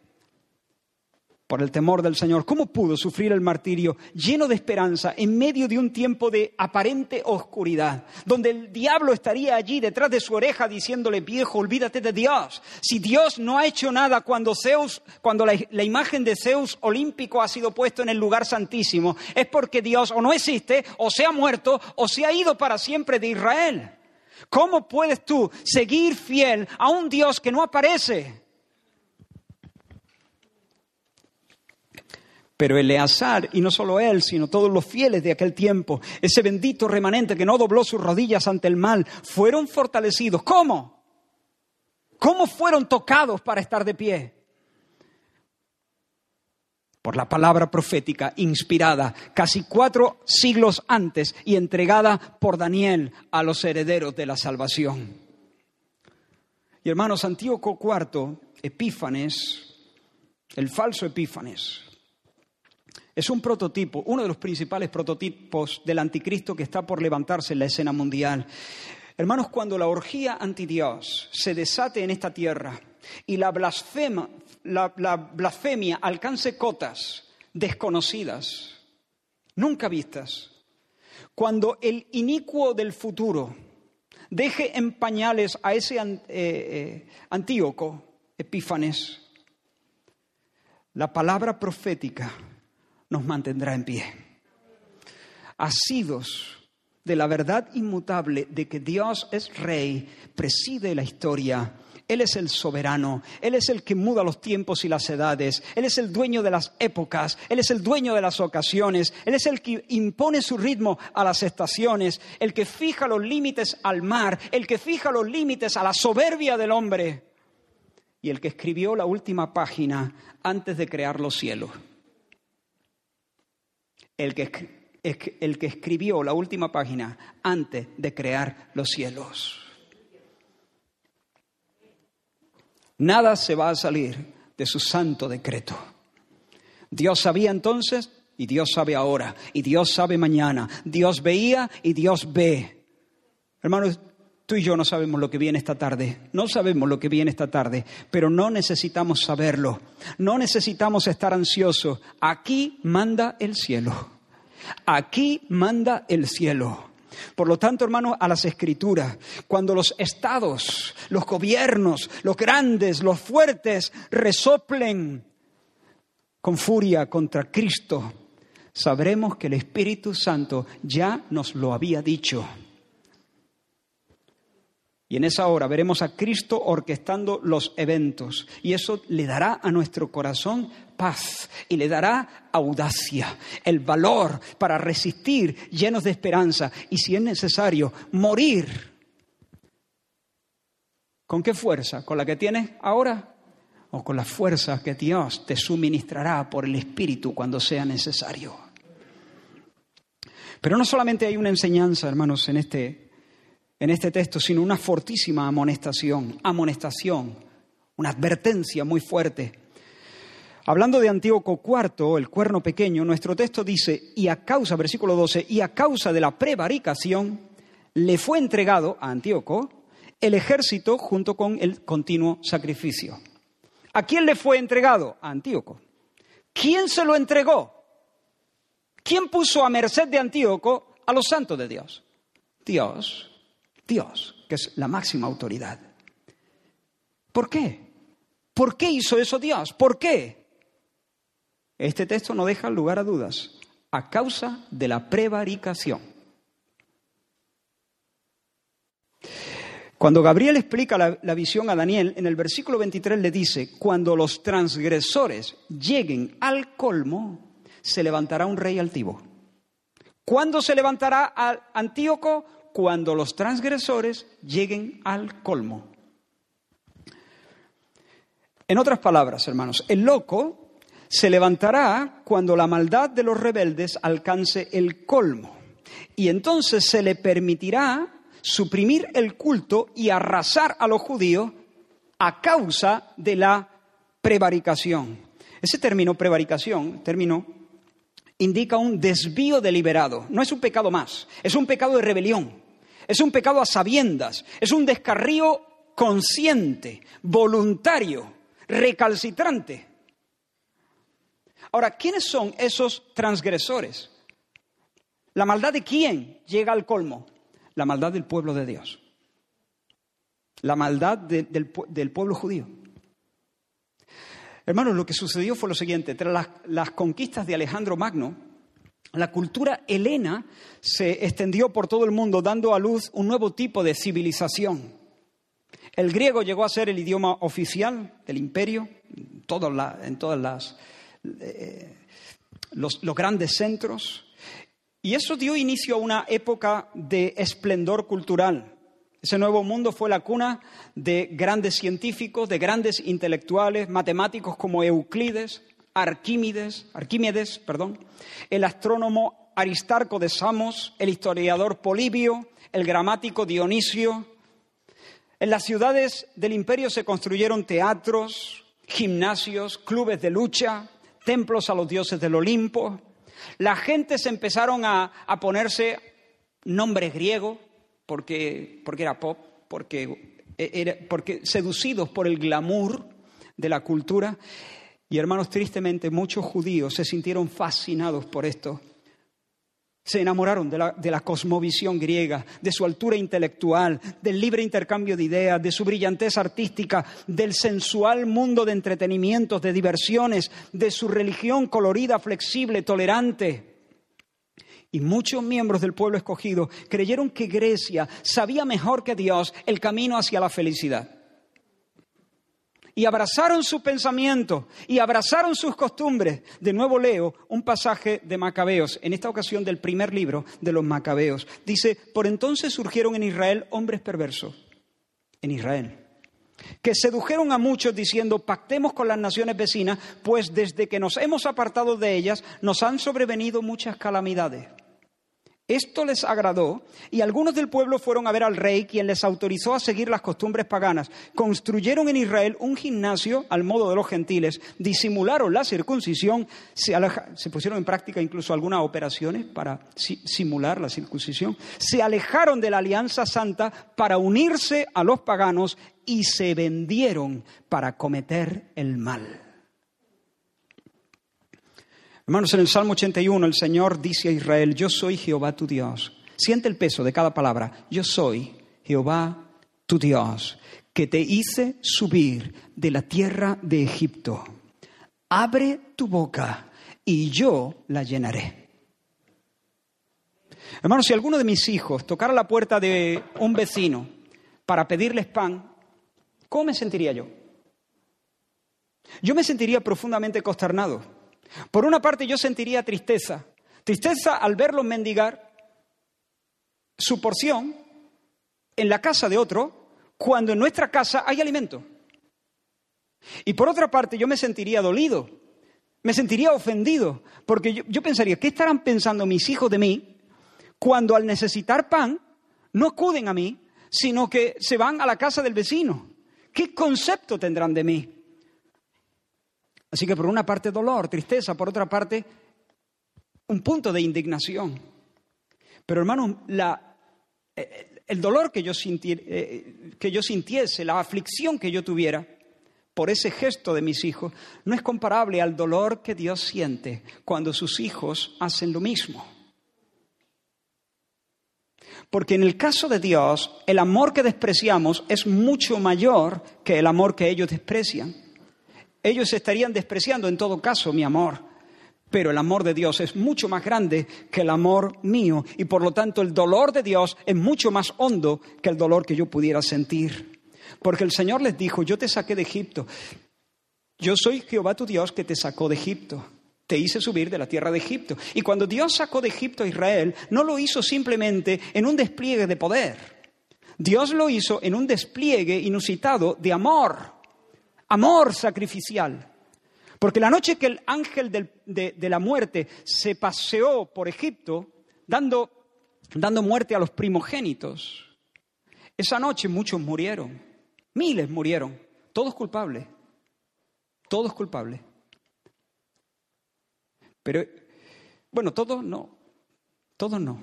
por el temor del Señor. ¿Cómo pudo sufrir el martirio lleno de esperanza en medio de un tiempo de aparente oscuridad, donde el diablo estaría allí detrás de su oreja diciéndole, viejo, olvídate de Dios. Si Dios no ha hecho nada cuando Zeus, cuando la, la imagen de Zeus olímpico ha sido puesto en el lugar santísimo, es porque Dios o no existe, o se ha muerto, o se ha ido para siempre de Israel. ¿Cómo puedes tú seguir fiel a un Dios que no aparece? Pero Eleazar, y no solo él, sino todos los fieles de aquel tiempo, ese bendito remanente que no dobló sus rodillas ante el mal, fueron fortalecidos. ¿Cómo? ¿Cómo fueron tocados para estar de pie? Por la palabra profética inspirada casi cuatro siglos antes y entregada por Daniel a los herederos de la salvación. Y hermanos, Antíoco IV, Epífanes, el falso Epífanes, es un prototipo, uno de los principales prototipos del anticristo que está por levantarse en la escena mundial. Hermanos, cuando la orgía anti Dios se desate en esta tierra y la, blasfemia alcance cotas desconocidas, nunca vistas. Cuando el inicuo del futuro deje en pañales a ese eh, eh, Antíoco, Epífanes, la palabra profética nos mantendrá en pie. Asidos de la verdad inmutable de que Dios es rey, preside la historia. Él es el soberano, Él es el que muda los tiempos y las edades, Él es el dueño de las épocas, Él es el dueño de las ocasiones, Él es el que impone su ritmo a las estaciones, el que fija los límites al mar, el que fija los límites a la soberbia del hombre. Y el que escribió la última página antes de crear los cielos. El que, el que escribió la última página antes de crear los cielos. Nada se va a salir de su santo decreto. Dios sabía entonces y Dios sabe ahora y Dios sabe mañana. Dios veía y Dios ve. Hermanos, tú y yo no sabemos lo que viene esta tarde, no sabemos lo que viene esta tarde, pero no necesitamos saberlo, no necesitamos estar ansiosos. Aquí manda el cielo, aquí manda el cielo. Por lo tanto, hermanos, a las escrituras, cuando los estados, los gobiernos, los grandes, los fuertes resoplen con furia contra Cristo, sabremos que el Espíritu Santo ya nos lo había dicho. Y en esa hora veremos a Cristo orquestando los eventos. Y eso le dará a nuestro corazón paz y le dará audacia, el valor para resistir llenos de esperanza y si es necesario, morir. ¿Con qué fuerza? ¿Con la que tienes ahora? ¿O con la fuerza que Dios te suministrará por el Espíritu cuando sea necesario? Pero no solamente hay una enseñanza, hermanos, en este en este texto, sino una fortísima amonestación, amonestación, una advertencia muy fuerte. Hablando de Antíoco IV, el cuerno pequeño, nuestro texto dice, y a causa, versículo 12, y a causa de la prevaricación, le fue entregado a Antíoco el ejército junto con el continuo sacrificio. ¿A quién le fue entregado? A Antíoco. ¿Quién se lo entregó? ¿Quién puso a merced de Antíoco a los santos de Dios? Dios. Dios, que es la máxima autoridad. ¿Por qué? ¿Por qué hizo eso Dios? ¿Por qué? Este texto no deja lugar a dudas. A causa de la prevaricación. Cuando Gabriel explica la, visión a Daniel, en el versículo 23 le dice, cuando los transgresores lleguen al colmo, se levantará un rey altivo. ¿Cuándo se levantará Antíoco? Cuando los transgresores lleguen al colmo. En otras palabras, hermanos, el loco se levantará cuando la maldad de los rebeldes alcance el colmo. Y entonces se le permitirá suprimir el culto y arrasar a los judíos a causa de la prevaricación. Ese término prevaricación, término indica un desvío deliberado. No es un pecado más, es un pecado de rebelión. Es un pecado a sabiendas, es un descarrío consciente, voluntario, recalcitrante. Ahora, ¿quiénes son esos transgresores? ¿La maldad de quién llega al colmo? La maldad del pueblo de Dios. La maldad del, pueblo judío. Hermanos, lo que sucedió fue lo siguiente. Tras las conquistas de Alejandro Magno, la cultura helena se extendió por todo el mundo, dando a luz un nuevo tipo de civilización. El griego llegó a ser el idioma oficial del imperio en todos eh, los, los grandes centros. Y eso dio inicio a una época de esplendor cultural. Ese nuevo mundo fue la cuna de grandes científicos, de grandes intelectuales, matemáticos como Euclides, Arquímedes, Arquímedes, perdón, el astrónomo Aristarco de Samos, el historiador Polibio, el gramático Dionisio. En las ciudades del imperio se construyeron teatros, gimnasios, clubes de lucha, templos a los dioses del Olimpo. La gente se empezaron a, ponerse nombres griegos porque, porque era pop, porque, era, porque seducidos por el glamour de la cultura. Y hermanos, tristemente muchos judíos se sintieron fascinados por esto. Se enamoraron de la, cosmovisión griega, de su altura intelectual, del libre intercambio de ideas, de su brillantez artística, del sensual mundo de entretenimientos, de diversiones, de su religión colorida, flexible, tolerante. Y muchos miembros del pueblo escogido creyeron que Grecia sabía mejor que Dios el camino hacia la felicidad. Y abrazaron su pensamiento y abrazaron sus costumbres. De nuevo leo un pasaje de Macabeos, en esta ocasión del primer libro de los Macabeos. Dice, por entonces surgieron en Israel hombres perversos. En Israel que sedujeron a muchos diciendo, pactemos con las naciones vecinas, pues desde que nos hemos apartado de ellas nos han sobrevenido muchas calamidades. Esto les agradó y algunos del pueblo fueron a ver al rey, quien les autorizó a seguir las costumbres paganas. Construyeron en Israel un gimnasio al modo de los gentiles, disimularon la circuncisión, se, pusieron en práctica incluso algunas operaciones para simular la circuncisión, se alejaron de la alianza santa para unirse a los paganos y se vendieron para cometer el mal. Hermanos, en el Salmo 81 el Señor dice a Israel, yo soy Jehová tu Dios. Siente el peso de cada palabra. Yo soy Jehová tu Dios, que te hice subir de la tierra de Egipto. Abre tu boca y yo la llenaré. Hermanos, si alguno de mis hijos tocara la puerta de un vecino para pedirles pan, ¿cómo me sentiría yo? Yo me sentiría profundamente consternado. Por una parte yo sentiría tristeza, tristeza al verlos mendigar su porción en la casa de otro cuando en nuestra casa hay alimento. Y por otra parte yo me sentiría dolido, me sentiría ofendido, porque yo, pensaría, ¿qué estarán pensando mis hijos de mí cuando al necesitar pan no acuden a mí, sino que se van a la casa del vecino? ¿Qué concepto tendrán de mí? Así que por una parte dolor, tristeza, por otra parte un punto de indignación. Pero hermano, eh, el dolor que yo, eh, que yo sintiese, la aflicción que yo tuviera por ese gesto de mis hijos, no es comparable al dolor que Dios siente cuando sus hijos hacen lo mismo. Porque en el caso de Dios, el amor que despreciamos es mucho mayor que el amor que ellos desprecian. Ellos estarían despreciando en todo caso mi amor, pero el amor de Dios es mucho más grande que el amor mío y por lo tanto el dolor de Dios es mucho más hondo que el dolor que yo pudiera sentir. Porque el Señor les dijo, yo te saqué de Egipto, yo soy Jehová tu Dios que te sacó de Egipto te hice subir de la tierra de Egipto. Y cuando Dios sacó de Egipto a Israel, no lo hizo simplemente en un despliegue de poder. Dios lo hizo en un despliegue inusitado de amor amor sacrificial. Porque la noche que el ángel de, la muerte se paseó por Egipto, dando, dando muerte a los primogénitos, esa noche muchos murieron, miles murieron, todos culpables, todos culpables. Pero, bueno, todos no, todos no.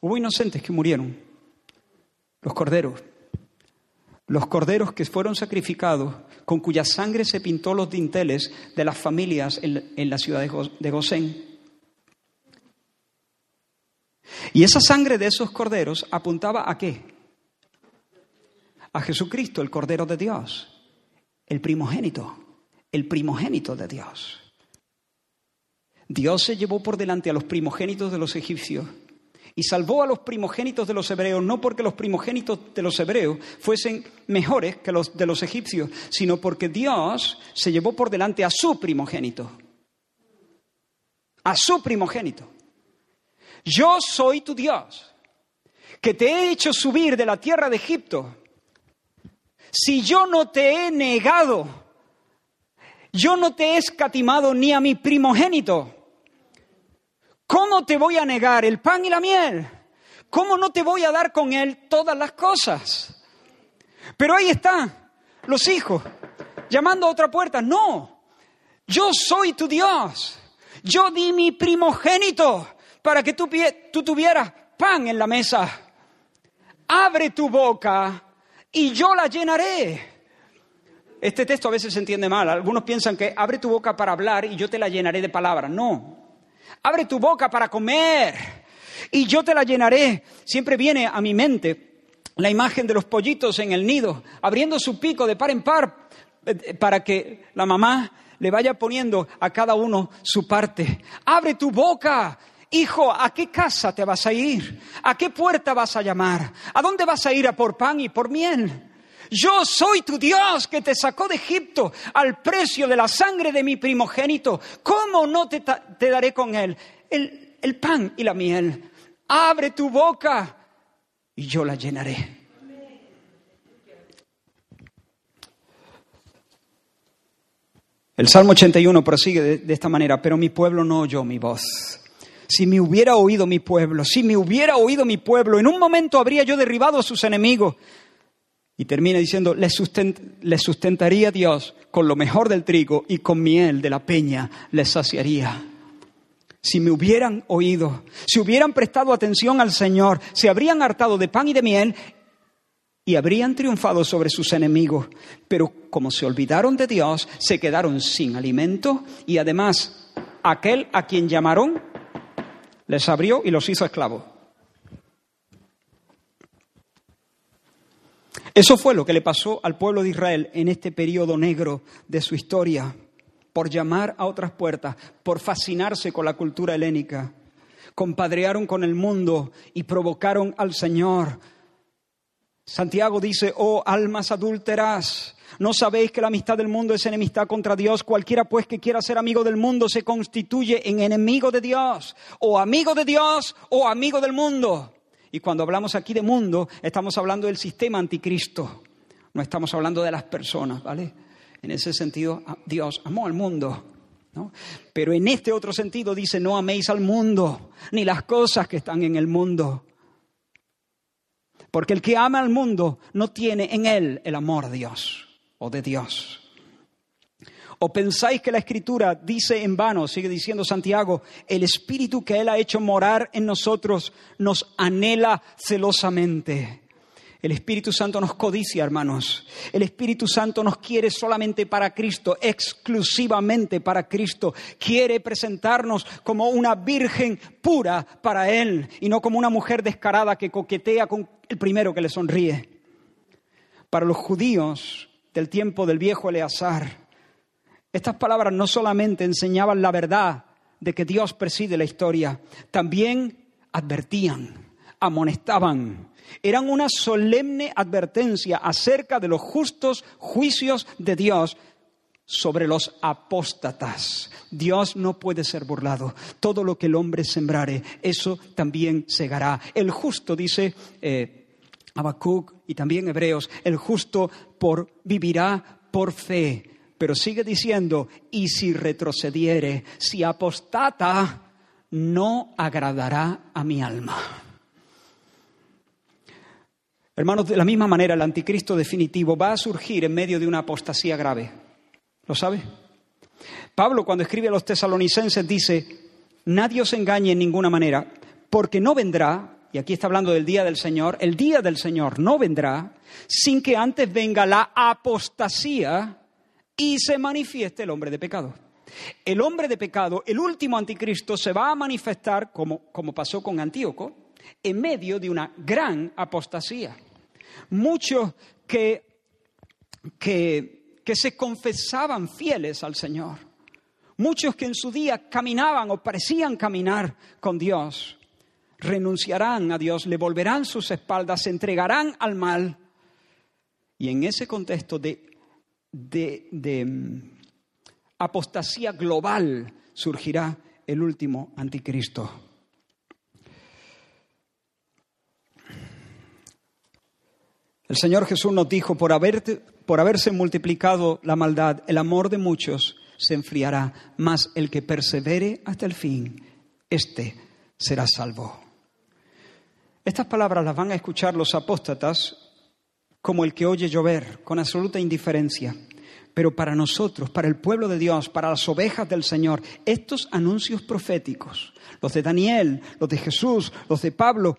Hubo inocentes que murieron, los corderos los corderos que fueron sacrificados, con cuya sangre se pintó los dinteles de las familias en, la ciudad de Gosén. Y esa sangre de esos corderos apuntaba a qué? A Jesucristo, el Cordero de Dios, el primogénito, el primogénito de Dios. Dios se llevó por delante a los primogénitos de los egipcios y salvó a los primogénitos de los hebreos, no porque los primogénitos de los hebreos fuesen mejores que los de los egipcios, sino porque Dios se llevó por delante a su primogénito. A su primogénito. Yo soy tu Dios, que te he hecho subir de la tierra de Egipto. Si yo no te he negado, yo no te he escatimado ni a mi primogénito ¿Cómo te voy a negar el pan y la miel? ¿Cómo no te voy a dar con él todas las cosas? Pero ahí están los hijos llamando a otra puerta. No, yo soy tu Dios. Yo di mi primogénito para que tú, tú tuvieras pan en la mesa. Abre tu boca y yo la llenaré. Este texto a veces se entiende mal. Algunos piensan que abre tu boca para hablar y yo te la llenaré de palabras. No. Abre tu boca para comer y yo te la llenaré. Siempre viene a mi mente la imagen de los pollitos en el nido, abriendo su pico de par en par eh, para que la mamá le vaya poniendo a cada uno su parte. Abre tu boca. Hijo, ¿a qué casa te vas a ir? ¿A qué puerta vas a llamar? ¿A dónde vas a ir a por pan y por miel? Yo soy tu Dios que te sacó de Egipto al precio de la sangre de mi primogénito. ¿Cómo no te, daré con él el, pan y la miel? Abre tu boca y yo la llenaré. El Salmo 81 prosigue de, esta manera, pero mi pueblo no oyó mi voz. Si me hubiera oído mi pueblo, si me hubiera oído mi pueblo, en un momento habría yo derribado a sus enemigos. Y termina diciendo, le, sustentaría Dios con lo mejor del trigo y con miel de la peña les saciaría. Si me hubieran oído, si hubieran prestado atención al Señor, se habrían hartado de pan y de miel y habrían triunfado sobre sus enemigos. Pero como se olvidaron de Dios, se quedaron sin alimento y además aquel a quien llamaron les abrió y los hizo esclavos. Eso fue lo que le pasó al pueblo de Israel en este periodo negro de su historia, por llamar a otras puertas, por fascinarse con la cultura helénica. Compadrearon con el mundo y provocaron al Señor Santiago dice, oh almas adúlteras, ¿no sabéis que la amistad del mundo es enemistad contra Dios? Cualquiera pues que quiera ser amigo del mundo se constituye en enemigo de Dios, o amigo de Dios o amigo del mundo. Y cuando hablamos aquí de mundo, estamos hablando del sistema anticristo, no estamos hablando de las personas, ¿vale? En ese sentido, Dios amó al mundo. ¿no? Pero en este otro sentido dice, no améis al mundo, ni las cosas que están en el mundo. Porque el que ama al mundo no tiene en él el amor de Dios o de Dios. ¿O pensáis que la Escritura dice en vano, sigue diciendo Santiago, el Espíritu que Él ha hecho morar en nosotros nos anhela celosamente? El Espíritu Santo nos codicia, hermanos. El Espíritu Santo nos quiere solamente para Cristo, exclusivamente para Cristo. Quiere presentarnos como una virgen pura para Él y no como una mujer descarada que coquetea con el primero que le sonríe. Para los judíos del tiempo del viejo Eleazar, estas palabras no solamente enseñaban la verdad de que Dios preside la historia, también advertían, amonestaban, eran una solemne advertencia acerca de los justos juicios de Dios sobre los apóstatas. Dios no puede ser burlado. Todo lo que el hombre sembrare, eso también segará. El justo, dice eh, y también Hebreos, el justo por, vivirá por fe. Pero sigue diciendo, y si retrocediere, si apostata, no agradará a mi alma. Hermanos, de la misma manera el anticristo definitivo va a surgir en medio de una apostasía grave. ¿Lo sabe? Pablo cuando escribe a los tesalonicenses dice, nadie os engañe en ninguna manera, porque no vendrá, y aquí está hablando del día del Señor, el día del Señor no vendrá sin que antes venga la apostasía y se manifieste el hombre de pecado. El hombre de pecado, el último anticristo, se va a manifestar, como, como pasó con Antíoco, en medio de una gran apostasía muchos que, que, que se confesaban fieles al Señor, muchos que en su día caminaban o parecían caminar con Dios, renunciarán a Dios, le volverán sus espaldas, se entregarán al mal. Y en ese contexto de, de, mm, apostasía global surgirá el último anticristo. El Señor Jesús nos dijo, por, por haberse multiplicado la maldad, el amor de muchos se enfriará, mas el que persevere hasta el fin, éste será salvo. Estas palabras las van a escuchar los apóstatas como el que oye llover, con absoluta indiferencia. Pero para nosotros, para el pueblo de Dios, para las ovejas del Señor, estos anuncios proféticos, los de Daniel, los de Jesús, los de Pablo,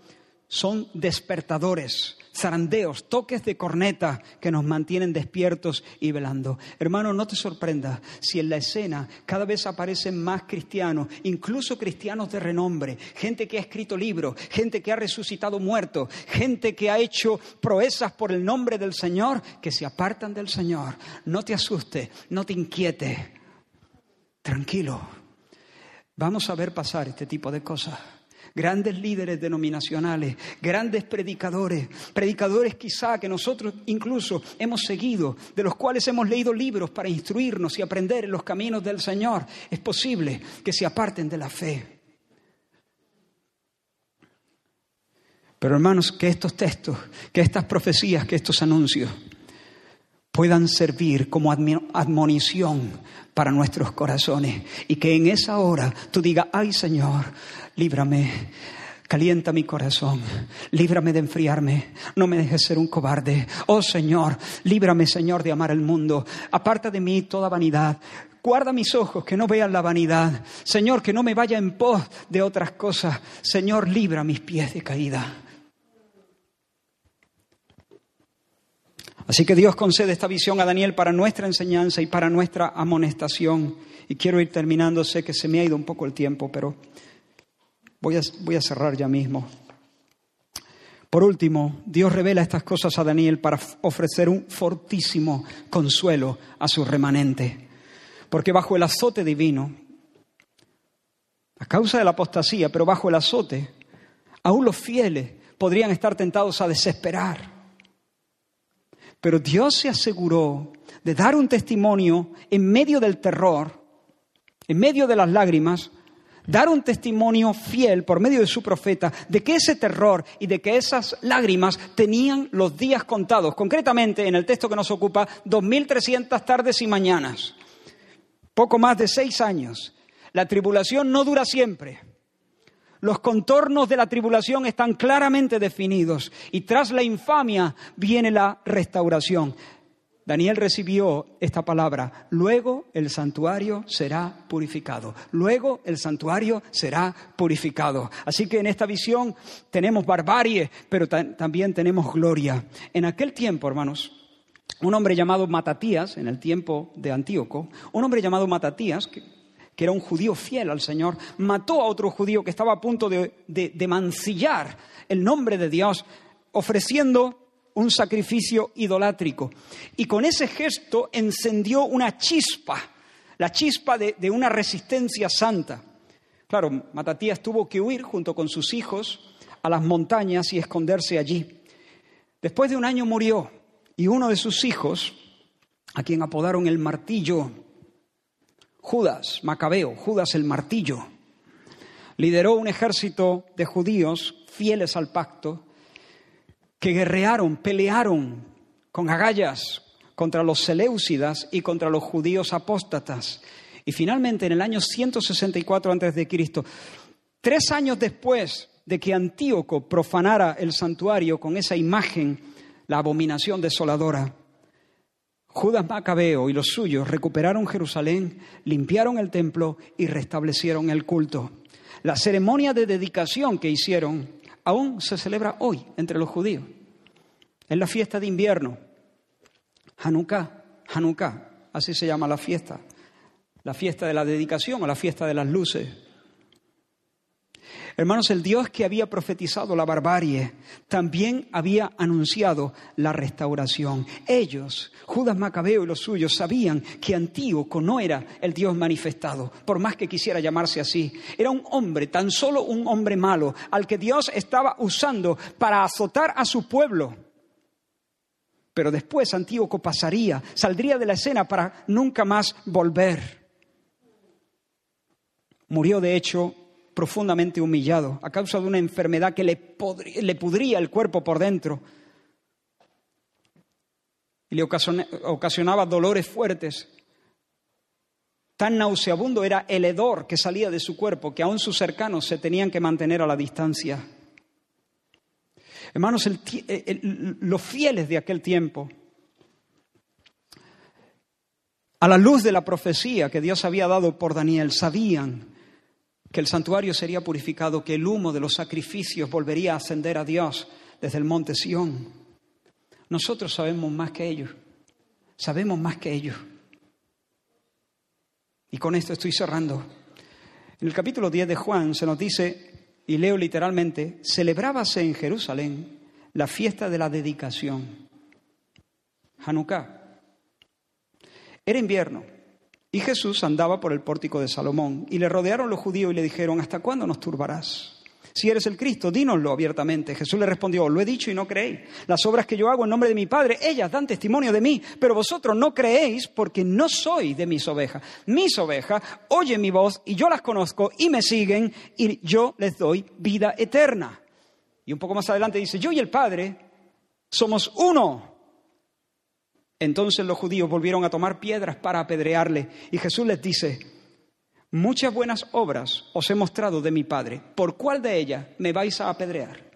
son despertadores, zarandeos, toques de corneta que nos mantienen despiertos y velando. Hermano, no te sorprenda si en la escena cada vez aparecen más cristianos, incluso cristianos de renombre, gente que ha escrito libros, gente que ha resucitado muertos, gente que ha hecho proezas por el nombre del Señor, que se apartan del Señor. No te asustes, no te inquietes. Tranquilo. Vamos a ver pasar este tipo de cosas grandes líderes denominacionales, grandes predicadores, predicadores quizá que nosotros incluso hemos seguido, de los cuales hemos leído libros para instruirnos y aprender en los caminos del Señor. Es posible que se aparten de la fe. Pero hermanos, que estos textos, que estas profecías, que estos anuncios puedan servir como admonición para nuestros corazones y que en esa hora tú digas, ay Señor, líbrame, calienta mi corazón, líbrame de enfriarme, no me dejes ser un cobarde. Oh Señor, líbrame Señor de amar el mundo, aparta de mí toda vanidad. Guarda mis ojos, que no vean la vanidad. Señor, que no me vaya en pos de otras cosas. Señor, libra mis pies de caída. Así que Dios concede esta visión a Daniel para nuestra enseñanza y para nuestra amonestación. Y quiero ir terminando, sé que se me ha ido un poco el tiempo, pero voy a, voy a cerrar ya mismo. Por último, Dios revela estas cosas a Daniel para ofrecer un fortísimo consuelo a su remanente. Porque bajo el azote divino, a causa de la apostasía, pero bajo el azote, aún los fieles podrían estar tentados a desesperar pero Dios se aseguró de dar un testimonio en medio del terror, en medio de las lágrimas, dar un testimonio fiel por medio de su profeta de que ese terror y de que esas lágrimas tenían los días contados. Concretamente, en el texto que nos ocupa, 2.300 tardes y mañanas, poco más de seis años. La tribulación no dura siempre. Los contornos de la tribulación están claramente definidos y tras la infamia viene la restauración. Daniel recibió esta palabra, luego el santuario será purificado, luego el santuario será purificado. Así que en esta visión tenemos barbarie, pero también tenemos gloria. En aquel tiempo, hermanos, un hombre llamado Matatías, en el tiempo de Antíoco, un hombre llamado Matatías, que que era un judío fiel al Señor, mató a otro judío que estaba a punto de, mancillar el nombre de Dios, ofreciendo un sacrificio idolátrico. Y con ese gesto encendió una chispa, la chispa de, de, una resistencia santa. Claro, Matatías tuvo que huir junto con sus hijos a las montañas y esconderse allí. Después de un año murió y uno de sus hijos, a quien apodaron el martillo, Judas Macabeo, Judas el martillo, lideró un ejército de judíos fieles al pacto que guerrearon, pelearon con agallas contra los Seleucidas y contra los judíos apóstatas. Y finalmente, en el año 164 a.C., tres años después de que Antíoco profanara el santuario con esa imagen, la abominación desoladora, Judas Macabeo y los suyos recuperaron Jerusalén, limpiaron el templo y restablecieron el culto. La ceremonia de dedicación que hicieron aún se celebra hoy entre los judíos. Es la fiesta de invierno. Hanukkah, Hanukkah, así se llama la fiesta. La fiesta de la dedicación o la fiesta de las luces. Hermanos, el Dios que había profetizado la barbarie también había anunciado la restauración. Ellos, Judas Macabeo y los suyos, sabían que Antíoco no era el Dios manifestado, por más que quisiera llamarse así. Era un hombre, tan solo un hombre malo, al que Dios estaba usando para azotar a su pueblo. Pero después Antíoco pasaría, saldría de la escena para nunca más volver. Murió, de hecho, profundamente humillado a causa de una enfermedad que le, pudría el cuerpo por dentro y le ocasionaba dolores fuertes. Tan nauseabundo era el hedor que salía de su cuerpo que aún sus cercanos se tenían que mantener a la distancia. Hermanos, los fieles de aquel tiempo, a la luz de la profecía que Dios había dado por Daniel, sabían que el santuario sería purificado, que el humo de los sacrificios volvería a ascender a Dios desde el monte Sión. Nosotros sabemos más que ellos, sabemos más que ellos. Y con esto estoy cerrando. En el capítulo 10 de Juan se nos dice, y leo literalmente, celebrábase en Jerusalén la fiesta de la dedicación, Hanukkah. Era invierno y Jesús andaba por el pórtico de Salomón y le rodearon los judíos y le dijeron, ¿hasta cuándo nos turbarás? Si eres el Cristo, dínoslo abiertamente. Jesús le respondió, lo he dicho y no creéis. Las obras que yo hago en nombre de mi Padre, ellas dan testimonio de mí, pero vosotros no creéis porque no soy de mis ovejas. Mis ovejas oyen mi voz y yo las conozco y me siguen y yo les doy vida eterna. Y un poco más adelante dice, yo y el Padre somos uno. Entonces los judíos volvieron a tomar piedras para apedrearle y Jesús les dice, muchas buenas obras os he mostrado de mi Padre, ¿por cuál de ellas me vais a apedrear?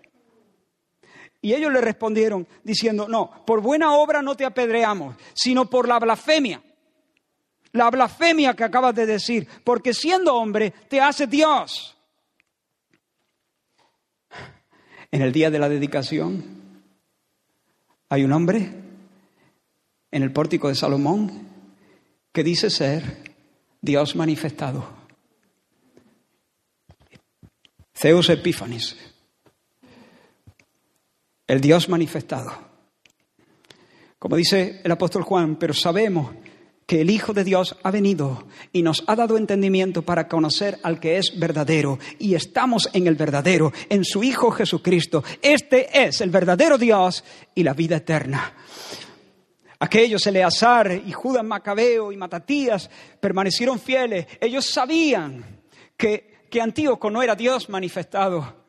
Y ellos le respondieron diciendo, no, por buena obra no te apedreamos, sino por la blasfemia. La blasfemia que acabas de decir, porque siendo hombre te hace Dios. En el día de la dedicación hay un hombre en el pórtico de Salomón que dice ser Dios manifestado. Zeus Epífanes, el Dios manifestado. Como dice el apóstol Juan, pero sabemos que el Hijo de Dios ha venido y nos ha dado entendimiento para conocer al que es verdadero. Y estamos en el verdadero, en su Hijo Jesucristo. Este es el verdadero Dios y la vida eterna. Aquellos, Eleazar y Judas Macabeo y Matatías, permanecieron fieles. Ellos sabían que, que Antíoco no era Dios manifestado.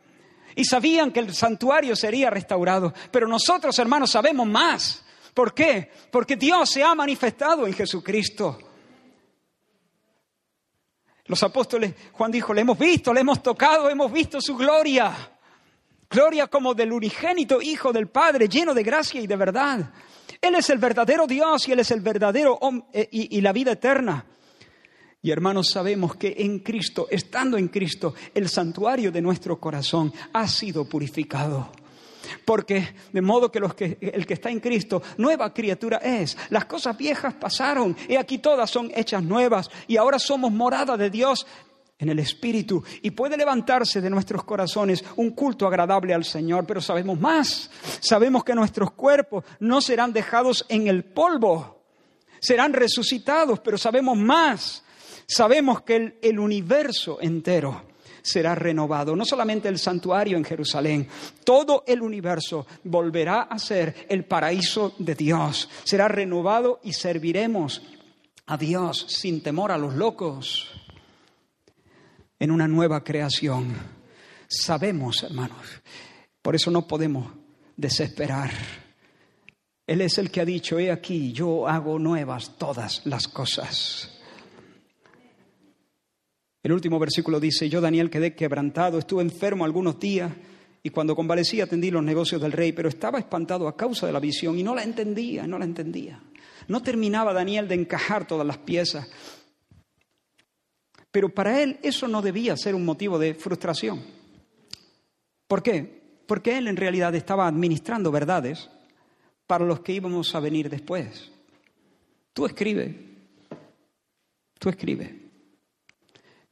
Y sabían que el santuario sería restaurado. Pero nosotros, hermanos, sabemos más. ¿Por qué? Porque Dios se ha manifestado en Jesucristo. Los apóstoles, Juan dijo, le hemos visto, le hemos tocado, hemos visto su gloria. Gloria como del unigénito Hijo del Padre, lleno de gracia y de verdad. Él es el verdadero Dios y Él es el verdadero eh, y, y la vida eterna. Y hermanos, sabemos que en Cristo, estando en Cristo, el santuario de nuestro corazón ha sido purificado. Porque de modo que, que, el que está en Cristo, nueva criatura es. Las cosas viejas pasaron y aquí todas son hechas nuevas y ahora somos morada de Dios en el Espíritu y puede levantarse de nuestros corazones un culto agradable al Señor, pero sabemos más, sabemos que nuestros cuerpos no serán dejados en el polvo, serán resucitados, pero sabemos más, sabemos que el, universo entero será renovado, no solamente el santuario en Jerusalén, todo el universo volverá a ser el paraíso de Dios, será renovado y serviremos a Dios sin temor a los locos en una nueva creación. Sabemos, hermanos, por eso no podemos desesperar. Él es el que ha dicho, he aquí, yo hago nuevas todas las cosas. El último versículo dice, yo Daniel quedé quebrantado, estuve enfermo algunos días y cuando convalecí atendí los negocios del rey, pero estaba espantado a causa de la visión y no la entendía, no la entendía. No terminaba Daniel de encajar todas las piezas. Pero para él eso no debía ser un motivo de frustración. ¿Por qué? Porque él en realidad estaba administrando verdades para los que íbamos a venir después. Tú escribe, tú escribe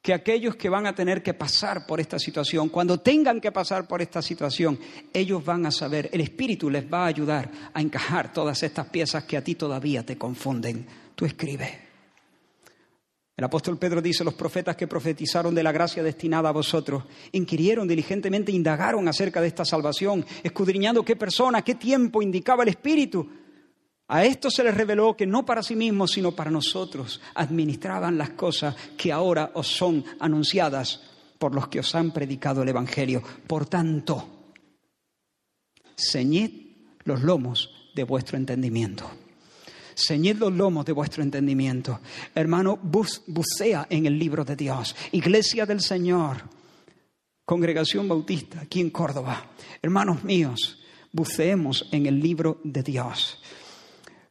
que aquellos que van a tener que pasar por esta situación, cuando tengan que pasar por esta situación, ellos van a saber, el Espíritu les va a ayudar a encajar todas estas piezas que a ti todavía te confunden. Tú escribe. El apóstol Pedro dice, los profetas que profetizaron de la gracia destinada a vosotros, inquirieron diligentemente, indagaron acerca de esta salvación, escudriñando qué persona, qué tiempo indicaba el Espíritu. A esto se les reveló que no para sí mismos, sino para nosotros administraban las cosas que ahora os son anunciadas por los que os han predicado el Evangelio. Por tanto, ceñid los lomos de vuestro entendimiento. Ceñid los lomos de vuestro entendimiento. Hermano, bucea en el libro de Dios. Iglesia del Señor, congregación bautista aquí en Córdoba. Hermanos míos, buceemos en el libro de Dios.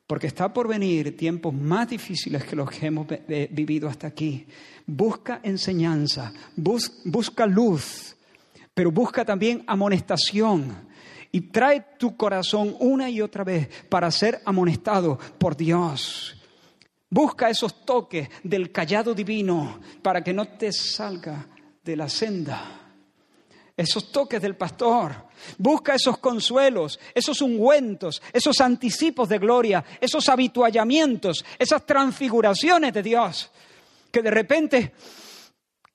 porque está por venir tiempos más difíciles que los que hemos vivido hasta aquí. Busca enseñanza, busca luz, pero busca también amonestación. Y trae tu corazón una y otra vez para ser amonestado por Dios. Busca esos toques del callado divino para que no te salga de la senda esos toques del pastor. Busca esos consuelos, esos ungüentos, esos anticipos de gloria, esos habituallamientos, esas transfiguraciones de Dios, que de repente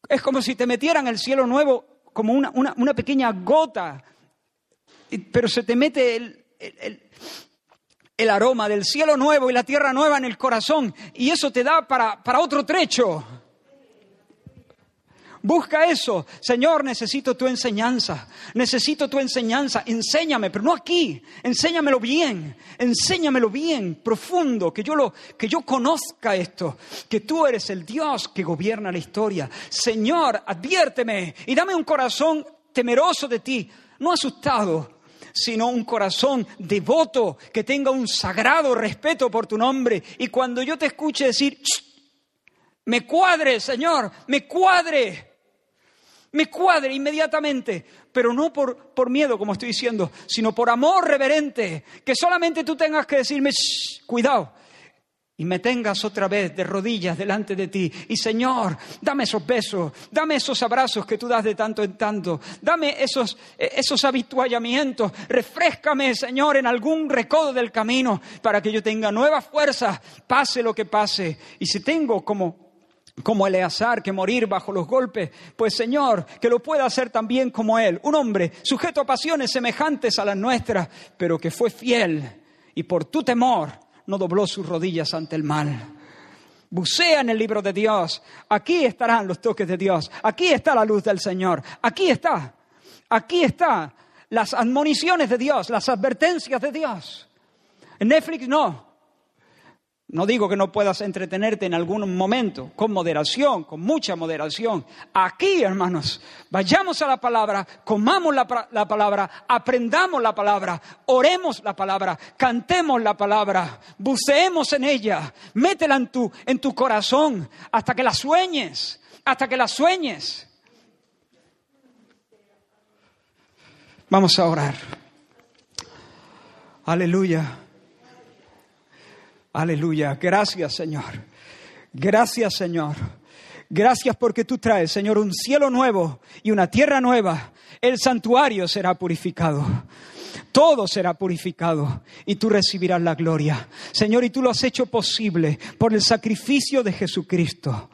es como si te metieran el cielo nuevo como una, pequeña gota, pero se te mete el, el, aroma del cielo nuevo y la tierra nueva en el corazón y eso te da para, para otro trecho. Busca eso. Señor, necesito tu enseñanza. Necesito tu enseñanza. Enséñame, pero no aquí. Enséñamelo bien. Enséñamelo bien, profundo, que yo lo que yo conozca esto, que tú eres el Dios que gobierna la historia. Señor, adviérteme y dame un corazón temeroso de ti, no asustado, sino un corazón devoto que tenga un sagrado respeto por tu nombre. Y cuando yo te escuche decir, me cuadre, Señor, me cuadre me cuadre inmediatamente, pero no por, por miedo, como estoy diciendo, sino por amor reverente, que solamente tú tengas que decirme, cuidado, y me tengas otra vez de rodillas delante de ti. Y Señor, dame esos besos, dame esos abrazos que tú das de tanto en tanto, dame esos, esos habituallamientos, refrescame, Señor, en algún recodo del camino para que yo tenga nueva fuerza, pase lo que pase. Y si tengo como como Eleazar, que morir bajo los golpes, pues Señor, que lo pueda hacer también como Él, un hombre sujeto a pasiones semejantes a las nuestras, pero que fue fiel y por tu temor no dobló sus rodillas ante el mal. Bucea en el libro de Dios, aquí estarán los toques de Dios, aquí está la luz del Señor, aquí está, aquí está las admoniciones de Dios, las advertencias de Dios. En Netflix no, no digo que no puedas entretenerte en algún momento, con moderación, con mucha moderación. Aquí, hermanos, vayamos a la palabra, comamos la, palabra, aprendamos la palabra, oremos la palabra, cantemos la palabra, buceemos en ella, métela en tu, en tu corazón hasta que la sueñes, hasta que la sueñes. Vamos a orar. Aleluya. Aleluya. Gracias, Señor. Gracias, Señor. Gracias porque tú traes, Señor, un cielo nuevo y una tierra nueva. El santuario será purificado. Todo será purificado y tú recibirás la gloria. Señor, y tú lo has hecho posible por el sacrificio de Jesucristo.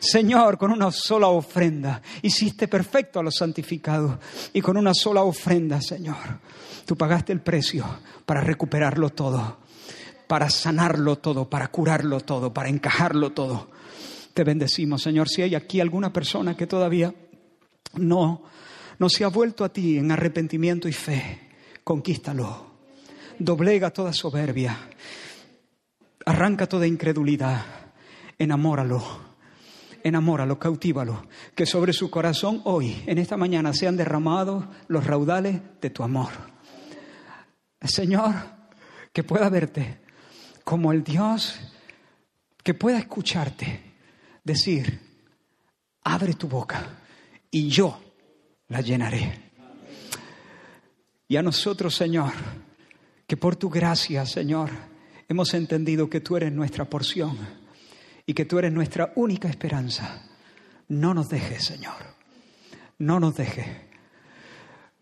Señor, con una sola ofrenda, hiciste perfecto a los santificados. Y con una sola ofrenda, Señor, tú pagaste el precio para recuperarlo todo para sanarlo todo, para curarlo todo, para encajarlo todo. Te bendecimos, Señor. Si hay aquí alguna persona que todavía no, no se ha vuelto a ti en arrepentimiento y fe, conquístalo. Doblega toda soberbia. Arranca toda incredulidad. Enamóralo enamóralo, cautívalo, que sobre su corazón hoy, en esta mañana, sean derramados los raudales de tu amor. Señor, que pueda verte como el Dios que pueda escucharte decir, abre tu boca y yo la llenaré. Y a nosotros, Señor, que por tu gracia, Señor, hemos entendido que tú eres nuestra porción y que tú eres nuestra única esperanza. No nos dejes, Señor, no nos dejes.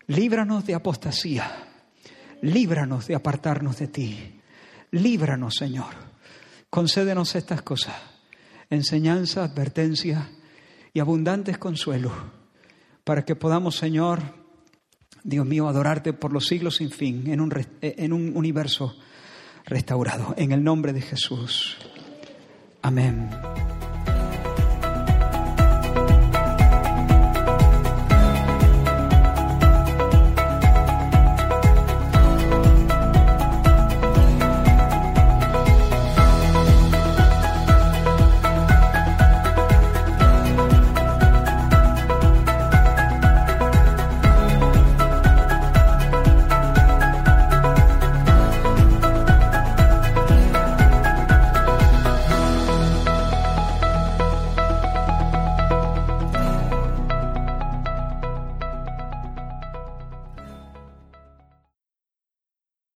Líbranos de apostasía, líbranos de apartarnos de ti. Líbranos, Señor. Concédenos estas cosas, enseñanza, advertencia y abundantes consuelos, para que podamos, Señor, Dios mío, adorarte por los siglos sin fin, en un, en un universo restaurado. En el nombre de Jesús. Amén.